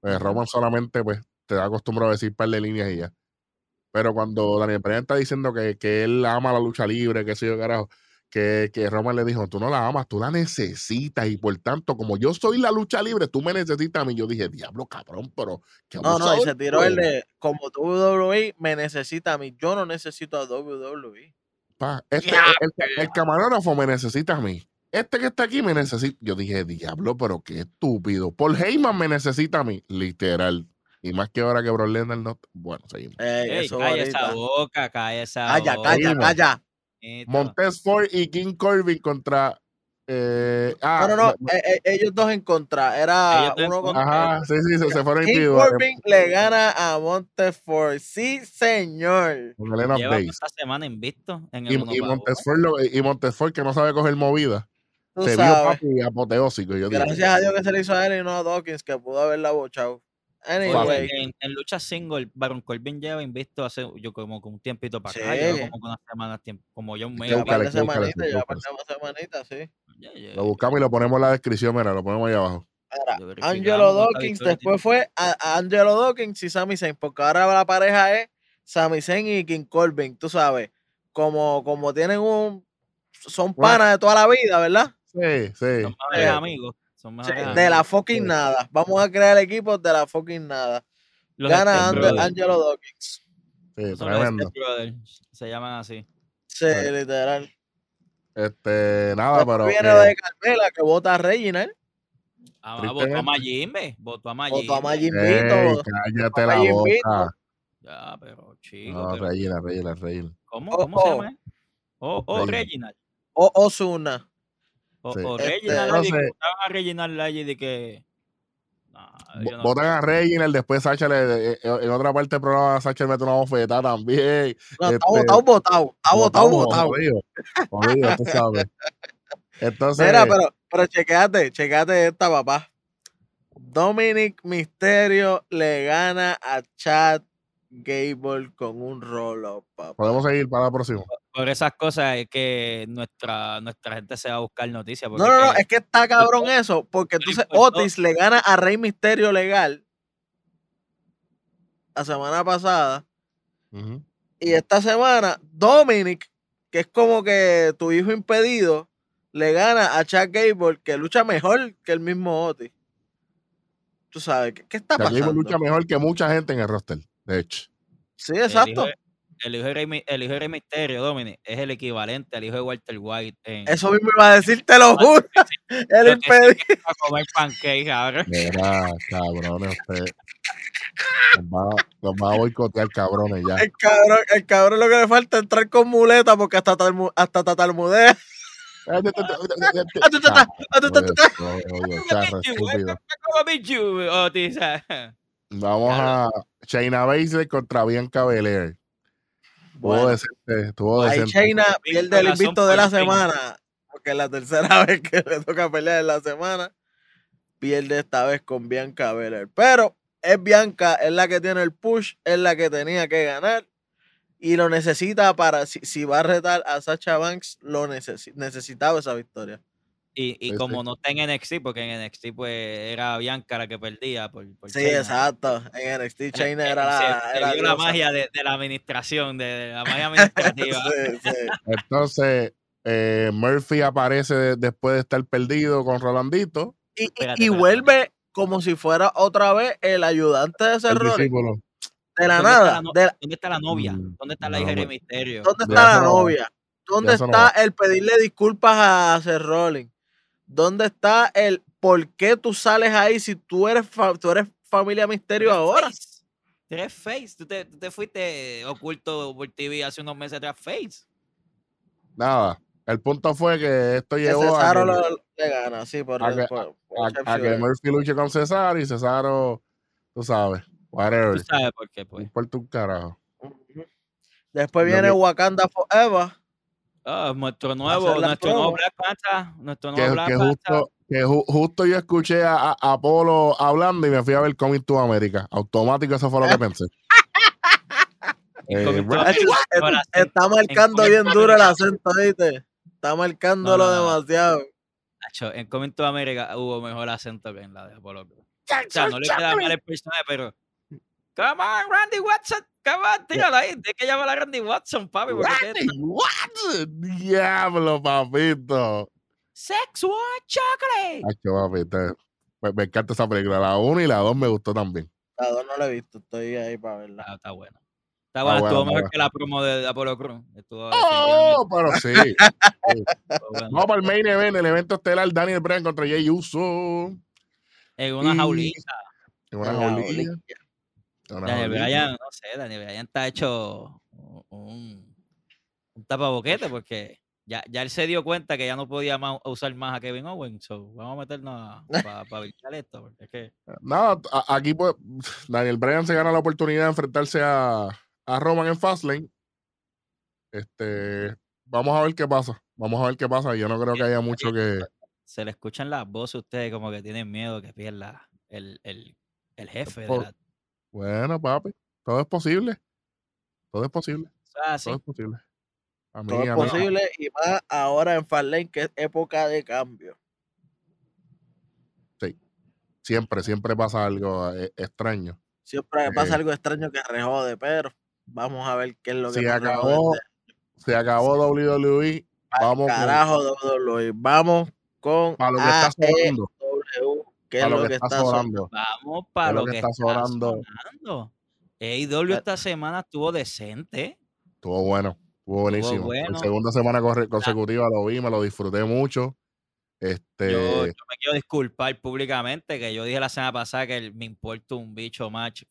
Pues, Roman solamente pues, te da acostumbrado a decir par de líneas y ya. Pero cuando Daniel Bryan está diciendo que, que él ama la lucha libre, que sé yo, carajo, que, que Roman le dijo, tú no la amas, tú la necesitas y por tanto, como yo soy la lucha libre, tú me necesitas a mí. Yo dije, diablo, cabrón, pero... no, no, y se tiró el de, como WWE me necesita a mí, yo no necesito a WWE. Pa, este, el, camarógrafo me necesita a mí. Este que está aquí me necesita. Yo dije, diablo, pero qué estúpido. Paul Heyman me necesita a mí, literal. Y más que ahora que Bro no. Bueno, seguimos. Ey, calla esa boca, calla esa calla, boca. Calla, calla, calla. Montes Ford y King Corbin contra. Eh, ah, no, no, no, e, e, ellos dos en contra. Era uno contra. Ajá, sí, sí, se, fueron King Corbin le gana a Montes Ford. Sí, señor. Con Elena Lleva esta semana invicto. En el y, y, Montesford y Montesford, que no sabe coger movida. se vio papi apoteósico. Yo Gracias a Dios que se le hizo a él y no a Dawkins, que pudo haberla bochado. Anyway. En, en, lucha single, Baron Corbin lleva invisto hace yo como con un tiempito para acá, lleva como unas semanas, tiempo, como ya un mes. Ya para semanita, ya para semanita, sí. Lo buscamos y lo ponemos en la descripción, mira, lo ponemos ahí abajo. Ahora, Angelo Dawkins, después fue a, Angelo Dawkins y Sami Zayn, porque ahora la pareja es Sami Zayn y King Corbin, tú sabes, como, como tienen un, son panas de toda la vida, ¿verdad? Sí, sí. Son mejores amigos. Son de la fucking nada. Vamos a crear equipos de la fucking nada. Gana Angelo Dawkins. Sí, tremendo. Se llaman así. Sí, literal. Este, nada, pero. Viene de Carmela que vota a Reginald. Ah, votó a Majimbe. Votó a Majimbe. Votó a Majimbito. cállate la boca. Ya, pero chico. No, pero... Regina, Regina, Regina. ¿Cómo? ¿Cómo oh, se llama? Oh, oh, Reginald. O Osuna. O, sí. o Reginald, este, no sé. a Reginald allí de que. No, Votan a Reginald, después Sacha le, en otra parte del programa Sacha le mete una bofetada también. No, este, está votado, votado. Está votado, votado. Jodido, tú sabes. Entonces, Mira, pero, pero chequeate, chequeate esta, papá. Dominic Misterio le gana a Chad Gable con un roll-up, papá. Podemos seguir para la próxima. Por esas cosas es que nuestra, nuestra gente se va a buscar noticias. No, no, no, es que está cabrón eso, porque entonces Otis le gana a Rey Misterio legal la semana pasada. Y esta semana, Dominic, que es como que tu hijo impedido, le gana a Chad Gable, que lucha mejor que el mismo Otis. Tú sabes, ¿qué, está Chad pasando? Gable lucha mejor que mucha gente en el roster, de hecho. Sí, exacto el hijo, de Rey, el hijo de Rey Misterio, Dominic, es el equivalente al hijo de Walter White. En, Eso mismo iba a decir, te lo juro. El impedido. A comer pancake ahora. Mira, cabrones, usted. Los va, a boicotear, cabrones, ya. El cabrón, el cabrón lo que le falta es entrar con muleta porque hasta, hasta tatalmudea. Vamos a China Baszler contra Bianca Belair. Bueno, decente, tuvo ahí China pierde el invicto de la semana, porque es la tercera vez que le toca pelear en la semana. Pierde esta vez con Bianca Belair. Pero es Bianca, es la que tiene el push, es la que tenía que ganar. Y lo necesita para, si, va a retar a Sacha Banks, lo necesitaba esa victoria. Y, y como no está en NXT, porque en NXT pues era Bianca la que perdía por, Sí, exacto. En NXT Chaina era la. era la magia de, de, la administración, de, la magia administrativa. Entonces, eh, Murphy aparece después de estar perdido con Rolandito. Y, y, vuelve como si fuera otra vez el ayudante de ese rol. De la nada. ¿Dónde está la novia? Mm, ¿Dónde está la hija de Misterio? ¿Dónde está la novia? ¿Dónde está el pedirle disculpas a Seth Rollins? ¿Dónde está el por qué tú sales ahí si tú eres, tú eres familia misterio ahora? Tú eres face. Tú te, te, fuiste oculto por TV hace unos meses atrás, face. Nada. El punto fue que esto llegó Cesaro a. Cesaro le gana, sí, por, a, que, a, que Murphy luche con Cesaro y Cesaro, tú sabes, whatever. Tú sabes por qué, pues. Por tu carajo. Después viene Wakanda Forever Oh, nuestro nuevo, nuestro nuevo Black Panther, nuestro nuevo que, Black que justo, que ju justo yo escuché a, a, Apolo hablando y me fui a ver Coming to America. Automático, eso fue lo que pensé. eh, está marcando bien duro el acento, ¿viste? Está marcándolo no, no, demasiado. en Coming to America hubo mejor acento que en la de Apolo. O sea, no le queda mal el personaje, pero Come on, Randy Watson. Come on, tíralo ahí. De que llama a Randy Watson, papi. Randy Watson. Diablo, papito. Sex What Chocolate. Ay, papito. Me, me, encanta esa película. La 1 y la 2 me gustó también. La 2 no la he visto. Estoy ahí para verla. Ah, está buena. Está buena, estuvo mejor que la promo de, Apolo Cruz. Estuvo oh, pero sí. sí. Vamos para el main event, el evento estelar Daniel Bryan contra Jay Uso. En una y... jaulita. En una jaulita. Daniel Bryan, no sé, Daniel Bryan está hecho un, un tapaboquete porque ya, ya él se dio cuenta que ya no podía más, usar más a Kevin Owens. So, vamos a meternos para pa esto. Porque es que... No, aquí pues Daniel Bryan se gana la oportunidad de enfrentarse a, a Roman en Fastlane. Este, vamos a ver qué pasa. Vamos a ver qué pasa. Yo no creo que haya mucho que. Se le escuchan las voces a ustedes como que tienen miedo que pierda el, el el jefe de la... Bueno, papi, todo es posible. Todo es posible. Ah, sí. Todo es posible. A mí, todo es posible y más ahora en Farlane, que es época de cambio. Sí. Siempre, siempre pasa algo eh, extraño. Siempre pasa eh, algo extraño que rejode, pero vamos a ver qué es lo que se acabó. Se acabó WWE. Vamos carajo WWE. Vamos con para lo que está sonando. ¿Qué es lo, que, está, sonando? Vamos para lo, que, está, sonando. AEW esta semana estuvo decente. Estuvo bueno, estuvo buenísimo. La segunda semana consecutiva lo vi, me lo disfruté mucho. Este... Yo, me quiero disculpar públicamente que yo dije la semana pasada que me importa un bicho match.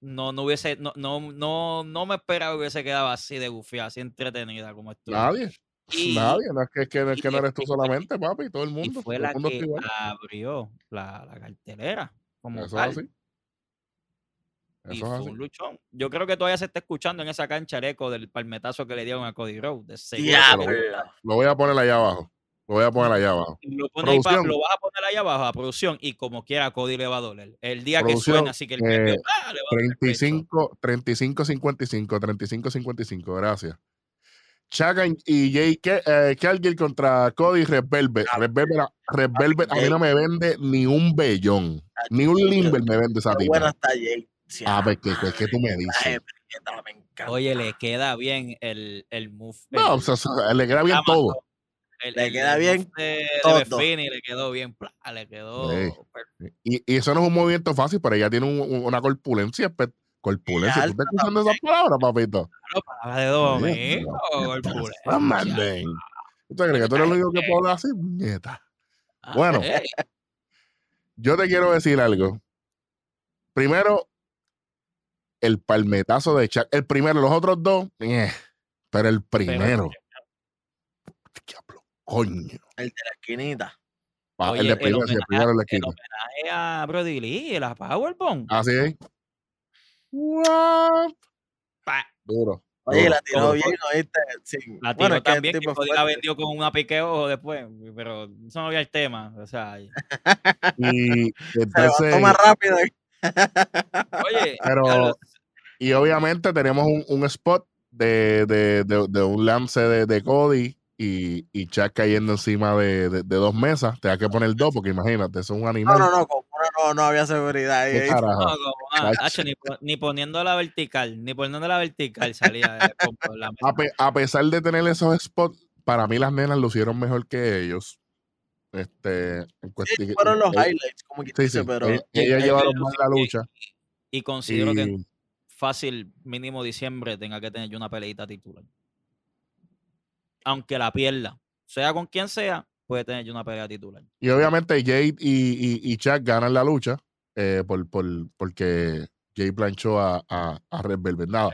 No, no hubiese, no, no, no, no me esperaba que hubiese quedado así de gufia, así entretenida como estuvo. Nadie. Nadie, no es que, que, es que no eres tú solamente, papi, todo el mundo. Y fue la que abrió la, la, cartelera. Como Eso así. y fue un luchón. Yo creo que todavía se está escuchando en esa cancha el eco del palmetazo que le dieron a Cody Rhodes. Lo, lo, voy a poner allá abajo. Lo voy a poner allá abajo. Lo, lo, vas a poner allá abajo a producción y como quiera Cody le va a doler. El día que suena, así que el eh, ah, le va 35, 35, 55, 35, 55, gracias. Chaga y Jay eh, contra Cody Red Velvet. Red Velvet, a mí no me vende ni un bellón. Ni un limber me vende esa tipa. Buena está Jay. Ah, pues que, pues, que tú me dices. Oye, le queda bien el, el move. No, o sea, le queda bien todo le queda bien de, todo. le quedó bien, le quedó y, y, eso no es un movimiento fácil, pero ella tiene una corpulencia, corpulencia. ¿Tú estás escuchando esas palabras, papito? Claro, palabras de domingo, corpulencia. ¿Usted cree que tú eres el único que puede hablar así? Nieta. Ah, bueno, yo te quiero decir algo. Primero, el palmetazo de Chuck. El primero, los otros dos, eh, pero el primero. Coño. El de la esquinita. Ah, el de primero, el, primero en la esquina. El homenaje a Brody Lee, la Powerbomb. Ah, sí. Duro. Oye, la tiró bien, ¿oíste? Sí. La tiró bueno, también, que podía la vendió con una piqueo después, pero eso no había el tema, o sea. y entonces... Se más rápido. Oye, pero... Y obviamente tenemos un, un spot de, de, de, de, un lance de, de Cody y, y Chuck cayendo encima de, de, de, dos mesas, te da que poner dos, porque imagínate, es un animal. No, no, no, no, no había seguridad ahí. No, como, ah, ni, ni, poniendo la vertical, ni poniendo la vertical salía de, la mesa. A, pe, a, pesar de tener esos spots, para mí las nenas lucieron mejor que ellos. Este, en sí, fueron los highlights, como que sí, sí, pero. Ellas, ellas llevaron más la lucha. Y, y considero y, que fácil, mínimo diciembre, tenga que tener yo una peleita titular aunque la pierda, sea con quien sea, puede tener una pelea titular. Y obviamente Jade y, y, Chuck ganan la lucha eh, por, por, porque Jade planchó a, a, a Red Velvet. Nada.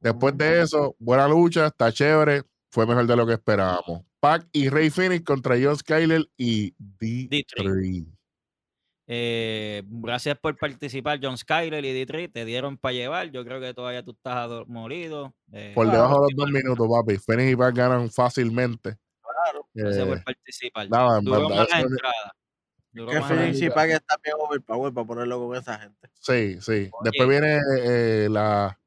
Después de eso, buena lucha, está chévere, fue mejor de lo que esperábamos. Pac y Rey Phoenix contra John Skyler y D3. Eh, gracias por participar, John Skyler y Dietrich. Te dieron para llevar. Yo creo que todavía tú estás molido. Eh, por debajo de los dos minutos, papi. Phoenix y Pac ganan fácilmente. Claro, gracias por eh, participar. Nada, Duró más la entrada. que Phoenix y Pac están bien overpower para ponerlo con esa gente. Sí, sí. Después viene eh, la.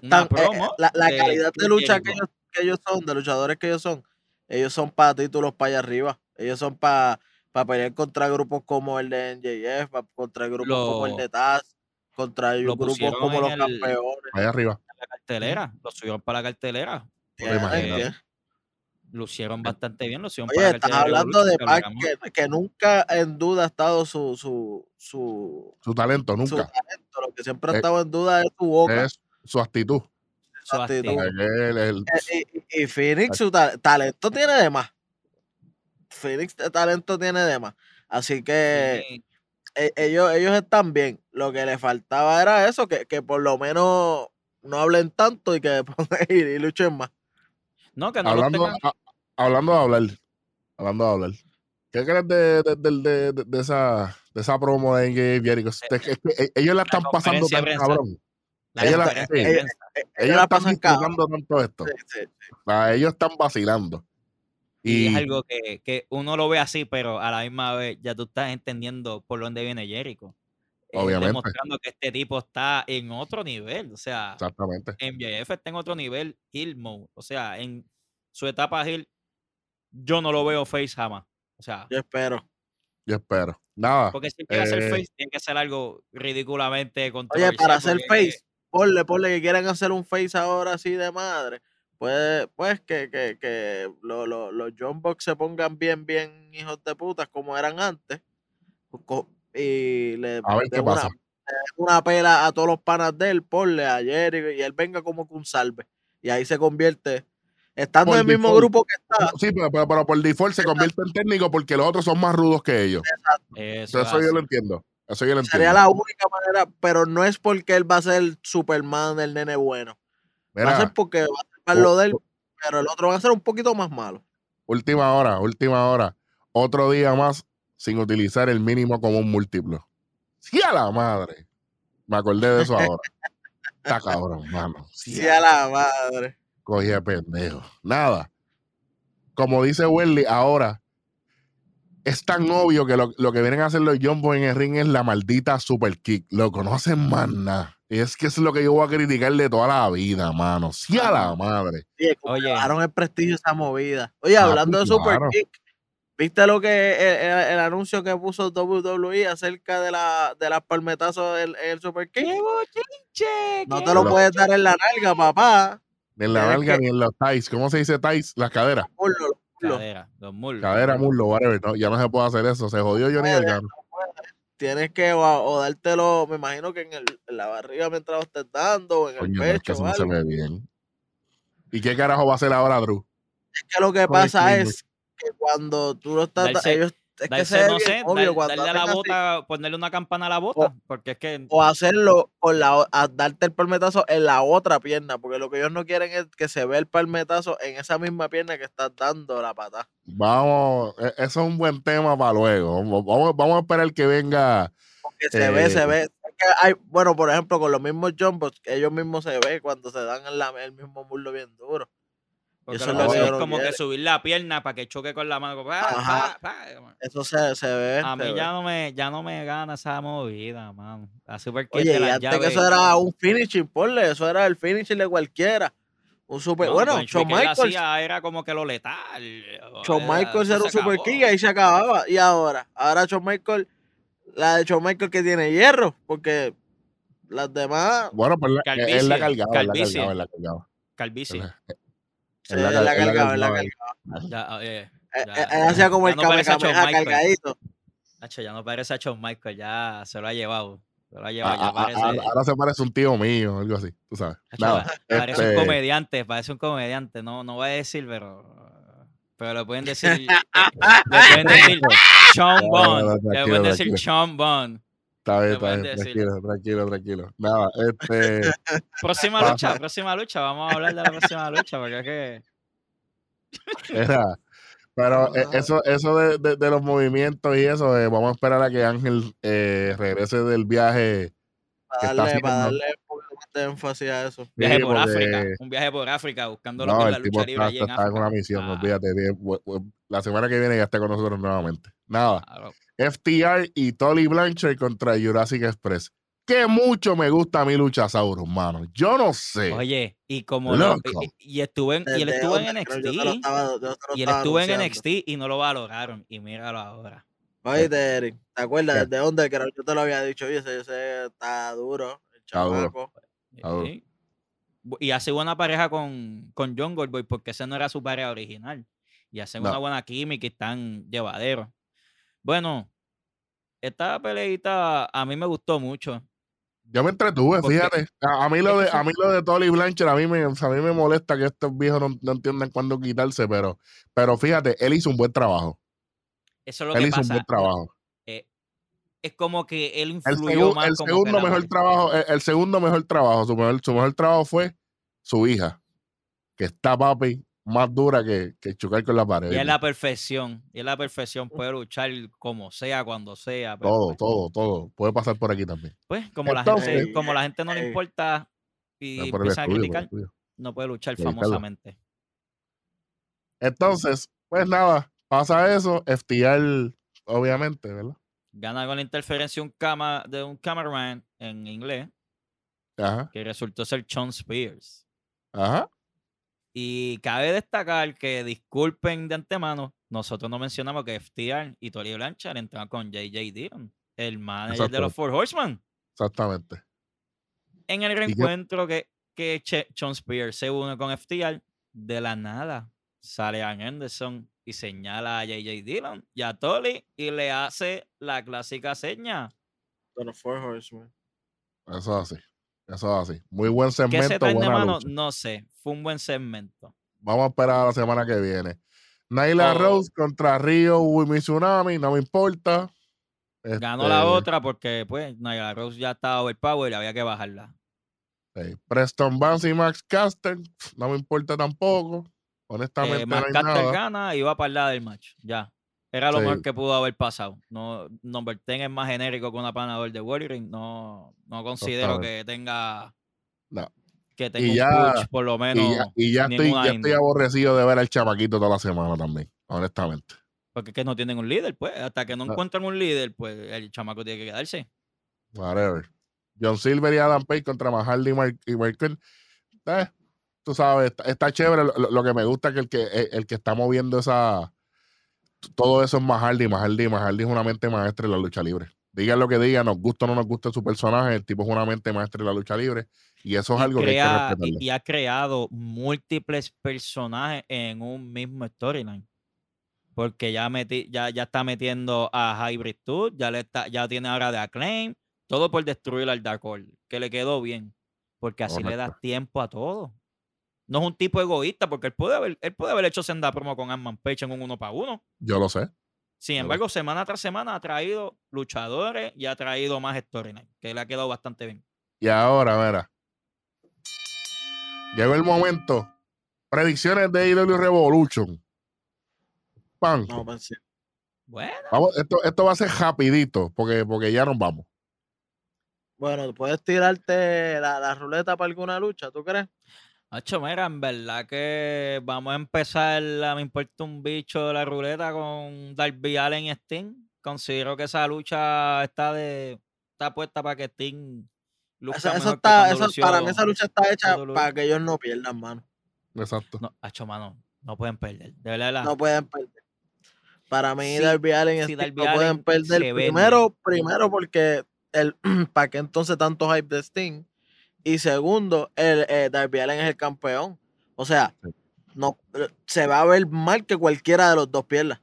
Están, promo, la, la calidad de lucha que ellos, que ellos son, de luchadores que ellos son, ellos son para títulos para allá arriba. Ellos son para para pelear contra grupos como el de NJF, contra grupos como el de Taz, contra grupos como los campeones. Ahí arriba. La cartelera, lo subieron para la cartelera. Lucieron bastante bien, lucieron Oye, estás hablando de Pac que, que, nunca en duda ha estado su su, su, su talento, nunca. Su talento, lo que siempre ha eh, estado en duda es su boca. Es su actitud. Su actitud. Eh, y, y, Phoenix, su talento tiene de más. Phoenix de talento tiene de más. Así que e, ellos, ellos están bien. Lo que le faltaba era eso, que, que por lo menos no hablen tanto y que y, y luchen más. No, que no hablando, hablando de hablar, hablando de hablar. ¿Qué crees de, de, de, de, esa, de esa promo de NJ Jericho? Eh, ellos la están pasando tan cabrón. ellos la, ellos, ellos la están pasando tanto esto. ellos están vacilando. Y, es algo que, que, uno lo ve así, pero a la misma vez ya tú estás entendiendo por dónde viene Jericho. Obviamente. demostrando que este tipo está en otro nivel. O sea, Exactamente. MJF está en otro nivel, Hill mode. O sea, en su etapa Hill, yo no lo veo face jamás. O sea, yo espero. Yo espero. Nada. Porque si quiere hacer eh face, tiene que hacer algo ridículamente controversial. Oye, para hacer face, ponle, ponle que quieran hacer un face ahora así de madre. Pues, pues que, que, que los John Box se pongan bien, bien hijos de putas como eran antes. Y le den una, una, pela a todos los panas de él, ponle ayer y, y él venga como que un salve. Y ahí se convierte Estando en el mismo grupo que está. Sí, pero, pero, por default se convierte en técnico porque los otros son más rudos que ellos. Eso, eso yo lo entiendo. Eso yo lo entiendo. Sería la única manera, pero no es porque él va a ser Superman, el nene bueno. va a ser porque va a ser lo de él, pero el otro va a ser un poquito más malo. Última hora, última hora. Otro día más sin utilizar el mínimo como un múltiplo. ¡Sí a la madre! Me acordé de eso ahora. Está cabrón, mano. Sí, a la madre. Cogía pendejo. Nada. Como dice Welly, ahora es tan obvio que lo, que vienen a hacer los Jumbo en el ring es la maldita super kick. Lo conocen más nada. Y es que es lo que yo voy a criticar de toda la vida, mano. Sí a la madre. Oye, el prestigio esa movida. Oye, hablando de super kick, ¿viste lo que el, anuncio que puso WWE acerca de la de las palmetazos en, el super kick? no te lo puedes dar en la nalga, papá. Ni en la nalga ni en los ties. ¿Cómo se dice ties? Las caderas. Cadera, los muslos. Cadera, muslo, whatever. No, ya no se puede hacer eso. Se jodió Johnny Gargano. Tienes que o, dártelo, me imagino que en, el, en la barriga mientras lo estés dando, o en el pecho. No, se ve bien. ¿Y qué carajo va a hacer ahora, Drew? Es que lo que pasa es que cuando tú lo estás, ellos es que se no sé, obvio, darle a la bota, ponerle una campana a la bota, o, porque es que... O hacerlo con la, a darte el palmetazo en la otra pierna, porque lo que ellos no quieren es que se vea el palmetazo en esa misma pierna que estás dando la pata. Vamos, e, eso es un buen tema para luego. Vamos, vamos a esperar que venga... Porque se ve, se eh, ve. hay, bueno, por ejemplo, con los mismos jumbos, ellos mismos se ve cuando se dan el, el mismo muslo bien duro. Eso es como que subir la pierna para que choque con la mano. Eso se, se, ve. A mí ya no, me, ya no me gana esa movida, man. La super Oye, y antes que eso era un finishing, ponle, eso era el finishing de cualquiera. Un super, bueno, Shawn Michaels. era como que lo letal. Shawn Michaels era un super kick y ahí se acababa. Y ahora, ahora Shawn Michaels, la de Shawn Michaels que tiene hierro, porque las demás. Bueno, pues la, él la cargaba, calvicie. la cargaba, Calvicie. Sí, la, la, cargaba, la cargaba. Eh, hacía como el no cargadito. Nacho, ya no parece a Shawn Michael, ya se lo ha llevado. Se lo ha llevado, ya parece... ahora, se parece un tío mío, algo así, tú sabes. Nada, parece un este comediante, parece un comediante. No, no voy a decir, pero pero le pueden decir, le pueden decir Sean Bond, le pueden decir Sean Bond. Está bien, está bien, tranquilo, tranquilo, tranquilo. Nada, este. próxima lucha, próxima lucha. Vamos a hablar de la próxima lucha, porque es que. Era, pero eh, eso, eso de, de, los movimientos y eso, eh, vamos a esperar a que Ángel eh, regrese del viaje. Para darle, para darle un poco más de énfasis a eso. Viaje por África, un viaje por África, buscando lo que es la lucha libre allí en África. Está en una misión, ah. olvídate. La semana que viene ya está con nosotros nuevamente. Nada. FTR y Tolly Blanchard contra Jurassic Express. Que mucho me gusta a mi Luchasaurus, mano. Yo no sé. Oye, y como lo, y, estuve en, y él estuvo en NXT. y él estuvo en NXT y no lo valoraron. Y míralo ahora. Oye, Eric, ¿te acuerdas de dónde? Que yo te lo había dicho, oye, ese, ese está duro, el chamaco. Y hace buena pareja con, con John Goldboy porque ese no era su pareja original. Y hacen una buena química y están llevaderos. Bueno, esta peleita a mí me gustó mucho. Yo me entretuve, fíjate. A, mí lo de, a mí lo de Tolly Blanchard, a mí me, a mí me molesta que estos viejos no, entiendan cuándo quitarse, pero, pero fíjate, él hizo un buen trabajo. Eso es lo él hizo un buen trabajo. Eh, es como que él influyó el más. El segundo mejor trabajo, el, segundo mejor trabajo, su mejor, su mejor trabajo fue su hija, que está papi más dura que, que, chocar con la pared. Y es la perfección, y es la perfección, puede luchar como sea, cuando sea. todo, pues todo, todo. Puede pasar por aquí también. Pues, como, la, gente, como la gente no le importa y empieza a criticar, no puede luchar famosamente. Entonces, Pues nada, pasa eso, FTR, obviamente, ¿verdad? Gana con la interferencia un cama, de un cameraman en inglés. Ajá. Que resultó ser Sean Spears. Ajá. Y cabe destacar que, disculpen de antemano, nosotros no mencionamos que FTR y Tori Blanchard entraron con JJ Dillon, el manager de los Four Horsemen. Exactamente. En el reencuentro que, que Sean Spears se une con FTR, de la nada sale a Anderson y señala a JJ Dillon y a Tolly y le hace la clásica seña. De los Four Horsemen. Eso es así. Eso es así. Muy buen segmento. ¿Qué se de mano? No sé. Fue un buen segmento. Vamos a esperar a la semana que viene. Naila oh. Rose contra Rio Wimi Tsunami, no me importa. Ganó la este otra porque, pues, Naila Rose ya estaba overpower y había que bajarla. Preston Vance y Max Caster, no me importa tampoco. Honestamente, eh, Max Caster gana y va para el lado del match. Ya. Era lo mejor que pudo haber pasado. No, Number 10 es más genérico que una panador de Warring. No, no considero que tenga. No. Que tenga un push, por lo menos. Y ya, estoy, ya estoy aborrecido de ver al chamaquito toda la semana también, honestamente. Porque es que no tienen un líder, pues. Hasta que no, encuentran un líder, pues el chamaco tiene que quedarse. Whatever. John Silver y Adam Page contra Mahardy y Mark, eh, tú sabes, está, chévere. Lo, que me gusta es que el que, el que está moviendo esa todo eso es Mahardy, Mahardy, Mahardy es una mente maestra en la lucha libre. Digan lo que digan, nos gusta o no nos gusta su personaje, el tipo es una mente maestra en la lucha libre y eso es algo que hay que Y, ha creado múltiples personajes en un mismo storyline. Porque ya, ya, ya está metiendo a Hybrid Tooth, ya, le está, ya tiene ahora de Acclaim, todo por destruir al Dark Order, que le quedó bien. Porque así le das tiempo a todo no es un tipo egoísta, porque él puede haber, él puede haber hecho senda promo con Ant-Man Page en un uno para uno. Yo lo sé. Sin embargo, semana tras semana ha traído luchadores y ha traído más storyline, que le ha quedado bastante bien. Y ahora, mira. Llegó el momento. Predicciones de IW Revolution. Pan. Pues bueno. esto, esto va a ser rapidito, porque, porque ya nos vamos. Bueno, puedes tirarte la, la ruleta para alguna lucha, ¿tú crees? Hacho, mira, en verdad que vamos a empezar la Me importa un bicho de la ruleta con Darby Allen y Sting. Considero que esa lucha está de está puesta para que Sting eso, está, eso, para mí esa lucha está hecha para que ellos no pierdan, mano. Exacto. No, hacho, mano, no pueden perder. De verdad. No pueden perder. Para mí, Darby Allen y Sting no pueden perder. Primero, primero porque el, ¿para qué entonces tanto hype de Sting? Y segundo, el eh, Darby Allen es el campeón. O sea, no se va a ver mal que cualquiera de los dos pierda.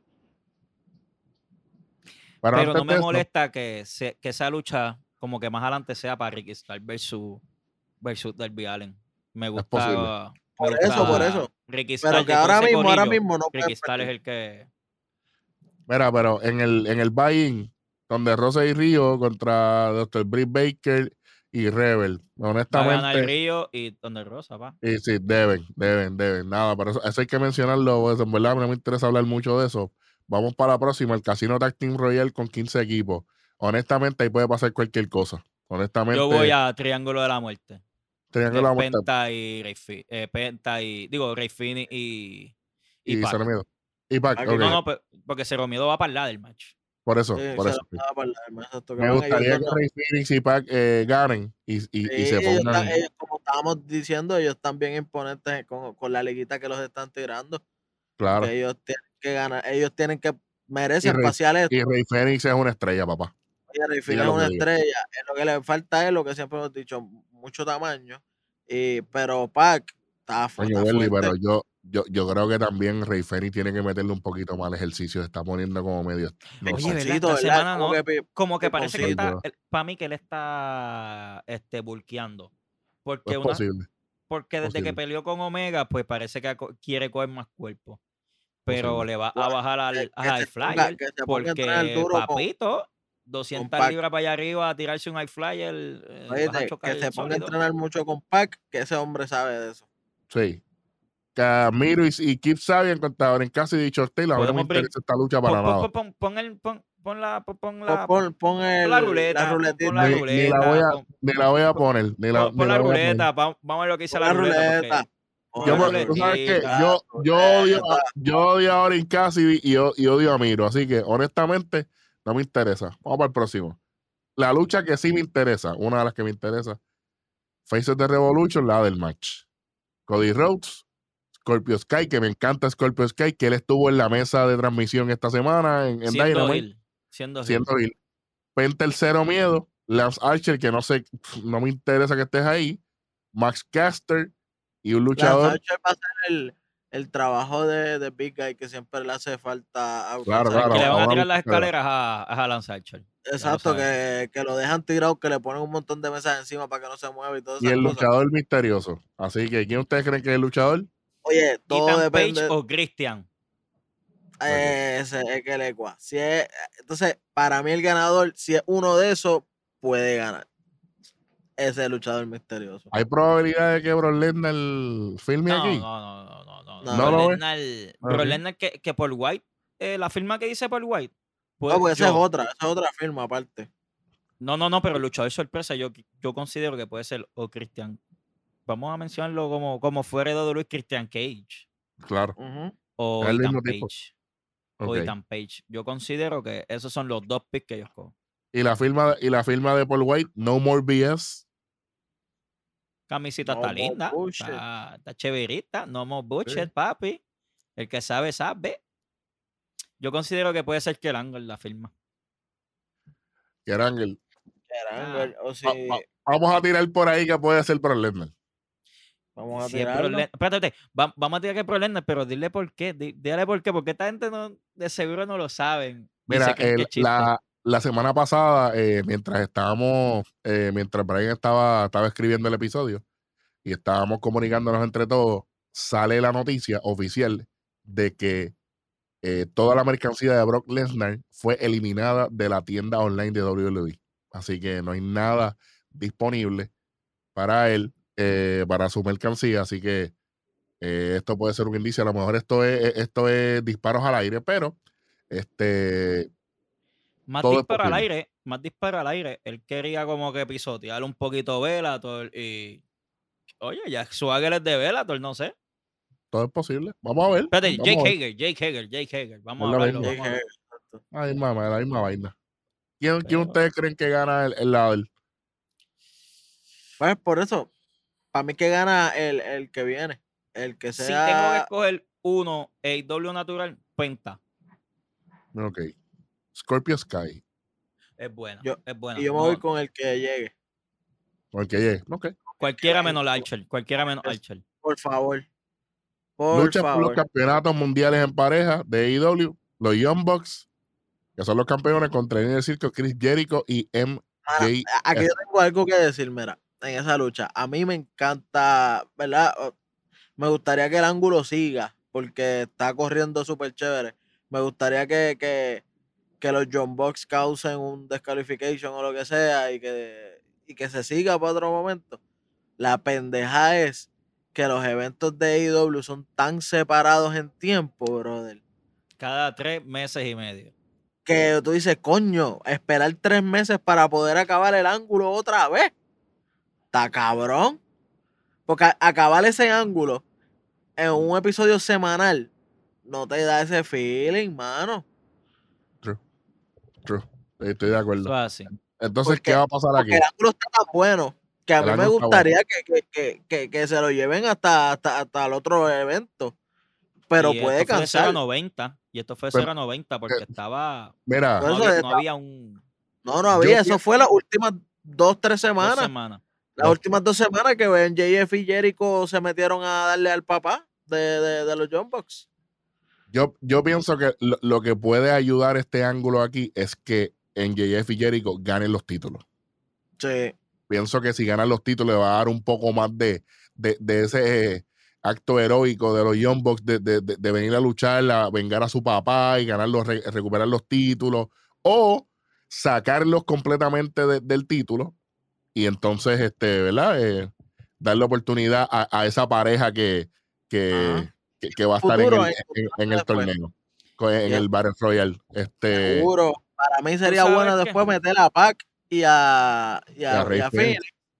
Pero, no me molesta que, que esa lucha como que más adelante sea para Ricky Starr versus, versus Darby Allen. Me gusta. por eso, por eso. Ricky pero que ahora mismo, ahora mismo no Ricky Starr es el que. Mira, pero en el, en el buy donde Rosa y Río contra Dr. Britt Baker y Rebel. Honestamente. el Río y Donde Rosa, pa. Y sí, deben, deben, deben. Nada, pero eso, hay que mencionarlo. Pues, en verdad, no me interesa hablar mucho de eso. Vamos para la próxima, el Casino Tag Team Royal con 15 equipos. Honestamente, ahí puede pasar cualquier cosa. Honestamente. Yo voy a Triángulo de la Muerte. Triángulo de la Muerte. Penta y Rey eh, Penta y. Digo, Rey Fini y. Y, y Pac. Y Pac, No, no, pues, porque Cero Miedo va para el lado del match. Por eso, por eso. Me gustaría que Rey Phoenix y Pac eh, ganen y, y, se pongan. como estábamos diciendo, ellos están bien imponentes con, con, la liguita que los están tirando. Claro. Ellos tienen que ganar, ellos tienen que merecen espaciales. Y Rey Phoenix es una estrella, papá. Y Rey Phoenix es una estrella. Lo que le falta es lo que siempre hemos dicho, mucho tamaño. Y, pero Pac está, fuerte. pero yo, yo, yo creo que también Rey Feni tiene que meterle un poquito más al ejercicio. Se está poniendo como medio. Oye, semana no, como que, parece que está. Para mí que él está este, bulkeando. Porque, una, porque desde que peleó con Omega, pues parece que quiere coger más cuerpo. Pero le va a bajar al, high flyer. porque papito, 200 libras para allá arriba a tirarse un high flyer. Eh, que se ponga a entrenar mucho con Pac, que ese hombre sabe de eso. Sí. Camiro y, y Keep Sabian contra en casa y dicho Taylor. Ahora no me interesa esta lucha para pon, nada. Pon, pon, el, pon, pon la, pon la, pon, pon el, la ruleta. La ni, ruleta. Ni la voy a, ni la voy a poner. Ni la, pon, la, la ruleta. Vamos a ver lo que dice la, ruleta. Yo, tú sabes que yo, yo, odio, yo odio a Orin Cassidy y, y odio a Miro, así que honestamente no me interesa. Vamos para el próximo. La lucha que sí me interesa, una de las que me interesa, Faces de Revolution, la del match. Cody Rhodes, Scorpio Sky, que me encanta Scorpio Sky, que él estuvo en la mesa de transmisión esta semana en, en siendo Dynamite. Siendo, siendo Hill. Penta el Cero Miedo, Lance Archer, que no sé, no me interesa que estés ahí, Max Caster y un luchador. Lance Archer va a ser el, trabajo de, de, Big Guy que siempre le hace falta a claro, claro, Que le van a tirar las escaleras a, a Lance Archer. Exacto, que, que, lo dejan tirado, que le ponen un montón de mesas encima para que no se mueva y todo eso. Y el luchador misterioso. Así que, ¿quién ustedes creen que es el luchador? Oye, todo depende. Page o Christian. Ese es que le Si es, entonces, para mí el ganador, si es uno de esos, puede ganar. Ese es el luchador misterioso. ¿Hay probabilidad de que Bro Lesnar filme aquí? No, no, no, no, no. no, no Bro Lesnar, que, que por White, eh, la firma que dice por White. Pues, no, pues esa es otra, esa es otra firma aparte. No, no, no, pero el luchador sorpresa yo, yo considero que puede ser o Christian. Vamos a mencionarlo como, como fue heredado Luis Christian Cage. Claro. O Ethan Page. O Ethan Page. Yo considero que esos son los dos picks que yo escojo. Y la firma, y la firma de Paul White, No More BS. Camisita está linda. Está, está, chéverita. No more bullshit, papi. El que sabe, sabe. Yo considero que puede ser Kerangel la firma. Kerangel. O si... vamos a tirar por ahí que puede ser Lesnar. Vamos a tirar. Espérate, vamos a tirar que por pero dile por qué. Dile por qué, porque esta gente no, de seguro no lo saben. Mira, la, la semana pasada, eh, mientras estábamos, eh, mientras Brian estaba, estaba escribiendo el episodio y estábamos comunicándonos entre todos, sale la noticia oficial de que eh, toda la mercancía de Brock Lesnar fue eliminada de la tienda online de WWE. Así que no hay nada disponible para él, para su mercancía. Así que esto puede ser un indicio. A lo mejor esto es, esto es disparos al aire, pero este más disparo al aire, más disparo al aire. Él quería como que pisotear un poquito Velator y. Oye, ya Swagger es de Velator, no sé. Todo es posible. Vamos a ver. Espérate, Jake Hager, Jake Hager, Jake Hager. Vamos a verlo. Ay, mamá, la misma vaina. ¿Quién, ¿quién ustedes creen que gana el, el lado Pues por eso, para mí que gana el, el que viene. El que sea. Si tengo que escoger uno, el doble natural, Penta. Ok. Scorpio Sky. Es buena. es buena. Y yo me voy con el que llegue. Con el que llegue. Ok. Cualquiera menos Archer. Cualquiera menos Archer. Por favor. Por Lucha por los campeonatos mundiales en pareja de AEW. Los Young Bucks, que son los campeones contra el circo Chris Jericho y MJ. aquí yo tengo algo que decir, mira, en esa lucha. A mí me encanta, ¿verdad? Me gustaría que el ángulo siga, porque está corriendo súper chévere. Me gustaría que, que, que los John Box causen un descalification o lo que sea y que, y que se siga para otro momento. La pendeja es que los eventos de AEW son tan separados en tiempo, brother. Cada tres meses y medio. Que tú dices, coño, esperar tres meses para poder acabar el ángulo otra vez. Está cabrón. Porque acabar ese ángulo en un episodio semanal no te da ese feeling, mano. Estoy de acuerdo. Entonces, ¿qué va a pasar aquí? el ángulo está tan bueno que a mí me gustaría que, se lo lleven hasta, hasta, el otro evento. Pero puede cansar. Fue 90 y esto fue 0.90 porque eh, estaba. Mira, no había, un. No, no había. Eso fue las últimas dos, tres semanas. Las últimas dos semanas que ven JF y Jericho se metieron a darle al papá de, de, los John Box. Yo, yo pienso que lo, que puede ayudar este ángulo aquí es que en JF y Jericho ganen los títulos. Sí. Pienso que si ganan los títulos le va a dar un poco más de, de, ese acto heroico de los Young Bucks de, de, venir a luchar, a vengar a su papá y ganar recuperar los títulos. O sacarlos completamente del título y entonces, este, ¿verdad? Eh, darle oportunidad a, esa pareja que, que, que, va a estar en el, en, el torneo, en el Battle Royale. Este, Seguro. Para mí sería bueno después meter a Pac y a, y a,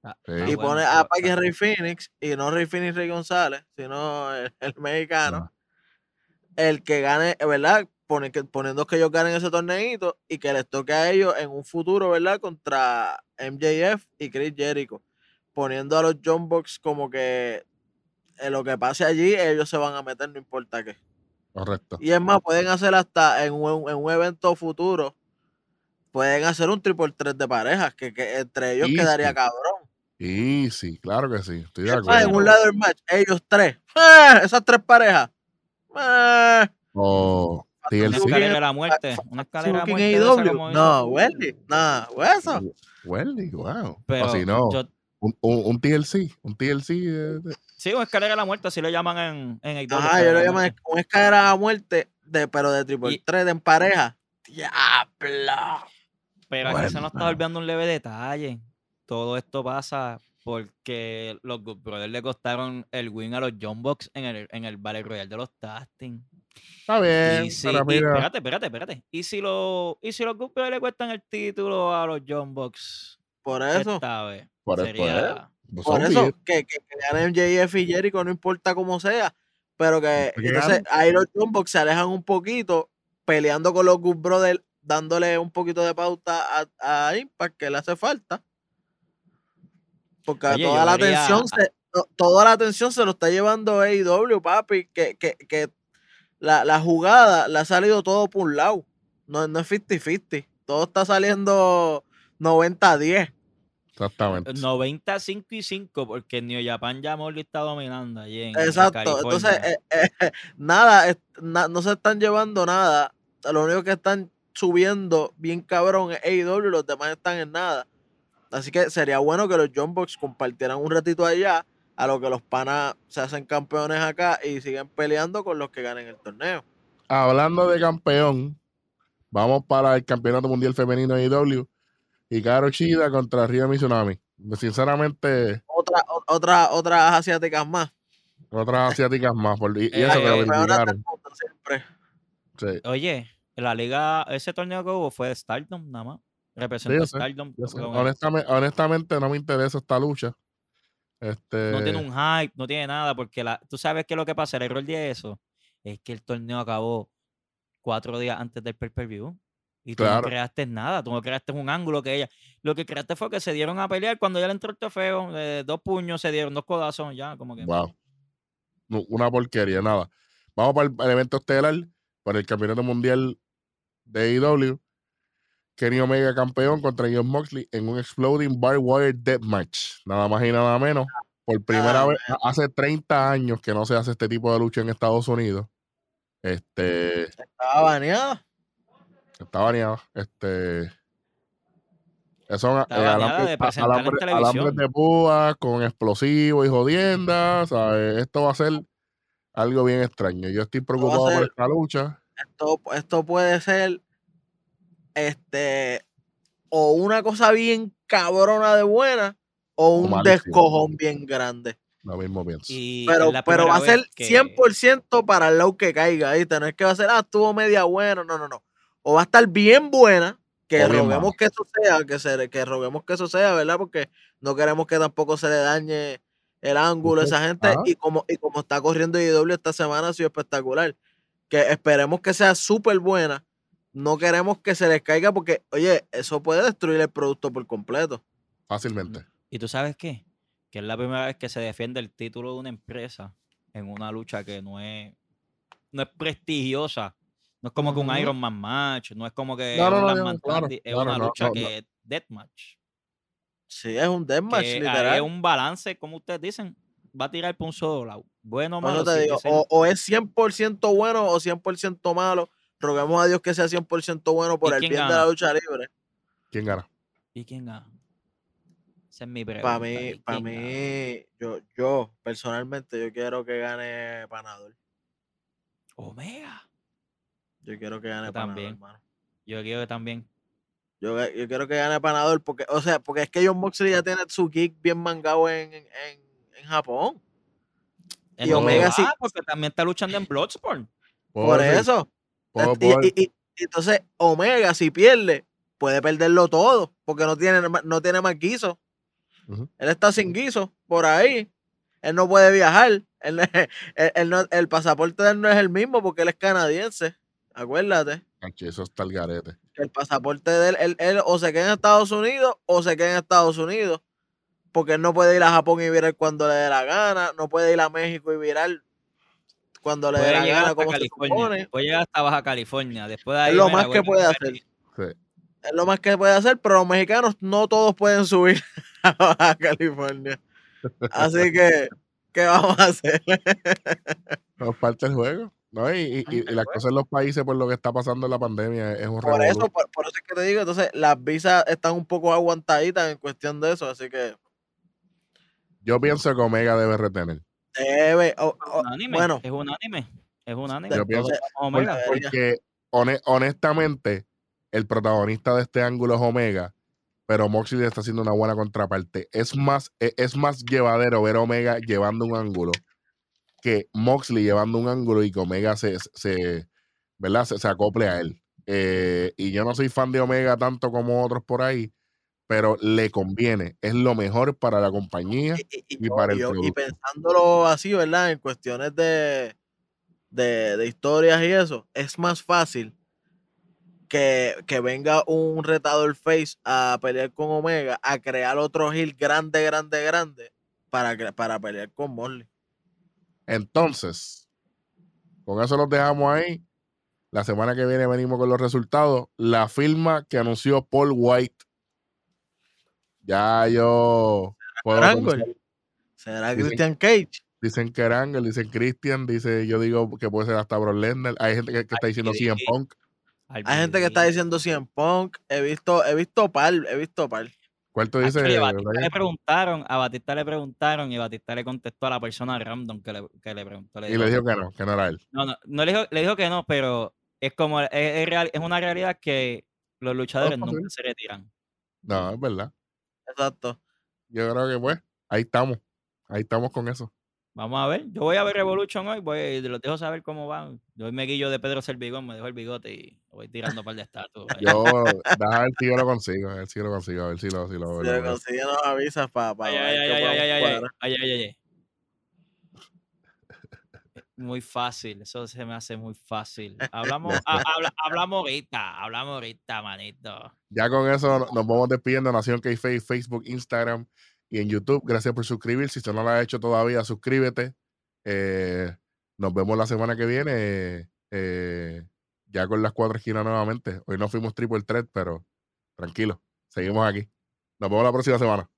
Ah, y pone a Paki Rey Phoenix, y no Rey Phoenix Rey González, sino el, mexicano. El que gane, ¿verdad? Poniendo que ellos ganen ese torneito y que les toque a ellos en un futuro, ¿verdad? Contra MJF y Chris Jericho. Poniendo a los John Box como que en lo que pase allí, ellos se van a meter, no importa qué. Correcto. Y es más, pueden hacer hasta en un, en un evento futuro, pueden hacer un triple 3 de parejas, que, entre ellos quedaría cabrón. Y sí, claro que sí. Estoy de acuerdo. En un lado del match, ellos tres. ¡Eh! esas tres parejas. ¡Eh! Oh, una escalera de la muerte. Una escalera de la muerte. No, Welly. No, hueso. Welly, wow. Pero si no, un, un, TLC. Un TLC. Sí, una escalera de la muerte, así lo llaman en, en Ah, yo lo llamo una escalera de la muerte, de, pero de triple 3 de en pareja. ¡Diablo! Pero aquí se nos está olvidando un leve detalle. Todo esto pasa porque los Good Brothers le costaron el win a los John Box en el, en el Battle Royale de los Tasting. Está bien. espérate, espérate, espérate. ¿Y si, lo, ¿Y si los Good Brothers le cuestan el título a los John Box? Por eso. Esta vez, por, sería... por eso, que, que, que MJF y Jericho, no importa cómo sea. Pero que entonces ahí los John Box se alejan un poquito peleando con los Good Brothers dándole un poquito de pauta a, a Impact que le hace falta. Porque toda la atención se, toda la atención se lo está llevando AEW, papi, que, que, que la, la, jugada la ha salido todo por un lado. No, no es 50-50. Todo está saliendo 90-10. Exactamente. 95 y 5, porque New Japan ya Molly está dominando allí en Exacto. Entonces, eh, eh, nada, no se están llevando nada. Lo único que están subiendo bien cabrón en AEW, los demás están en nada. Así que sería bueno que los John Box compartieran un ratito allá, a lo que los panas se hacen campeones acá y siguen peleando con los que ganen el torneo. Hablando de campeón, vamos para el campeonato mundial femenino de AEW. Y Caro Chida contra Río Mizunami. Sinceramente. Otra, otra, otras asiáticas más. Otras asiáticas más. y, eso que lo Oye, la liga, ese torneo que hubo fue de Stardom nada más. Representa Stardom. Honestamente, no me interesa esta lucha. Este... No tiene un hype, no tiene nada, porque la, tú sabes que lo que pasa, el error de eso es que el torneo acabó cuatro días antes del pay-per-view. Y tú no creaste nada, tú no creaste un ángulo que ella. Lo que creaste fue que se dieron a pelear cuando ya le entró el trofeo, eh, dos puños se dieron, dos codazos, ya, como que. Wow. una porquería, nada. Vamos para el evento estelar, para el campeonato mundial de AEW, Kenny Omega campeón contra John Moxley en un Exploding Bar Wire Match. Nada más y nada menos. Por primera ah, vez, hace 30 años que no se hace este tipo de lucha en Estados Unidos. Este. Estaba baneada. Está baneada. Este. Son eh, alambres de, púa con explosivos y jodiendas. Esto va a ser algo bien extraño. Yo estoy preocupado por esta lucha esto, esto puede ser este o una cosa bien cabrona de buena o un descojón bien grande. Lo mismo pienso. pero, pero va a ser 100% para el low que caiga. ahí No es que va a ser, ah, estuvo media buena. No, no, no. O va a estar bien buena, que roguemos que eso sea, que, se, que roguemos que eso sea, ¿verdad? Porque no queremos que tampoco se le dañe el ángulo a esa gente. Y como, y como está corriendo IW esta semana, ha sido espectacular que esperemos que sea súper buena. No queremos que se les caiga porque, oye, eso puede destruir el producto por completo. Fácilmente. ¿Y tú sabes qué? Que es la primera vez que se defiende el título de una empresa en una lucha que no es, no es prestigiosa. No es como que un Iron Man match, no es como que es una lucha que es deathmatch. Sí, es un deathmatch, literal. Es un balance, como ustedes dicen, va a tirar por un solo lado. Bueno o malo. o, es 100% bueno o 100% malo. Roguemos a Dios que sea 100% bueno por el bien de la lucha libre. ¿Quién gana? ¿Y quién gana? Esa es mi pregunta. Para mí, para mí yo, yo personalmente, yo quiero que gane Panador. Omega. Yo quiero que gane Panador, también. hermano. Yo quiero que también. Yo, yo, quiero que gane Panador porque, o sea, porque es que John Moxley ya tiene su kick bien mangado en, en, en Japón. y Omega sí. Porque también está luchando en Bloodsport. Por eso. Y, entonces, Omega, si pierde, puede perderlo todo. Porque no tiene, no tiene más guiso. Él está sin guiso por ahí. Él no puede viajar. el pasaporte de él no es el mismo porque él es canadiense. Acuérdate. Eso está el garete. El pasaporte de él, él, o se queda en Estados Unidos o se queda en Estados Unidos. Porque él no puede ir a Japón y virar cuando le dé la gana. No puede ir a México y virar cuando le dé la gana. Como se Puede llegar hasta Baja California. Después de ahí, es lo más que puede hacer. Es lo más que puede hacer, pero los mexicanos no todos pueden subir a Baja California. Así que, ¿qué vamos a hacer? Nos falta el juego. No, y, y, las cosas en los países por lo que está pasando en la pandemia es un Por eso, por, eso es que te digo, entonces las visas están un poco aguantaditas en cuestión de eso, así que. Yo pienso que Omega debe retener. Debe, bueno. Es un anime. Es un anime. Yo pienso, Omega. Porque, honestamente, el protagonista de este ángulo es Omega, pero Moxley está haciendo una buena contraparte. Es más, e, es más llevadero ver a Omega llevando un ángulo que Moxley llevando un ángulo y que Omega se, se ¿verdad? Se, acople a él. Eh, y yo no soy fan de Omega tanto como otros por ahí, pero le conviene. Es lo mejor para la compañía y, para el Y pensándolo así, ¿verdad? En cuestiones de, de, historias y eso, es más fácil que, que, venga un retador face a pelear con Omega, a crear otro heel grande, grande, grande, para, para pelear con Moxley. Entonces, con eso los dejamos ahí. La semana que viene venimos con los resultados. La firma que anunció Paul White. Ya yo ¿Será Christian Cage? Dicen que Angle, dicen Christian, dice, yo digo que puede ser hasta Bro Lesnar. Hay gente que, está diciendo CM Punk. Hay gente que está diciendo CM Punk. He visto, he visto par, he visto par. ¿Cuál tú dices? A Batista le preguntaron, a Batista le preguntaron y Batista le contestó a la persona random que le, que le preguntó. y le dijo que no, que no era él. No, no, no le, dijo, le dijo que no, pero es como, es, es, una realidad que los luchadores no, se retiran. No, es verdad. Exacto. Yo creo que pues, ahí estamos, ahí estamos con eso. Vamos a ver. Yo voy a ver Revolution hoy. Voy, los dejo saber cómo van. Yo me guillo de Pedro Servigón, me dejo el bigote y voy tirando un par de estatuas. yo, a ver si yo lo consigo. A ver si yo lo consigo. A ver si lo, si lo, si lo, consigo, nos avisas para. Pa, ay, ay, ay, ay, ay, ay, ay, ay, Muy fácil, eso se me hace muy fácil. Hablamos, hablamos ahorita, hablamos ahorita, manito. Ya con eso nos vamos despidiendo. Nación k Facebook, Instagram y en YouTube. Gracias por suscribirse. Si usted no lo ha hecho todavía, suscríbete. Eh, nos vemos la semana que viene. Eh, ya con las cuatro esquinas nuevamente. Hoy no fuimos triple threat, pero tranquilo. Seguimos aquí. Nos vemos la próxima semana.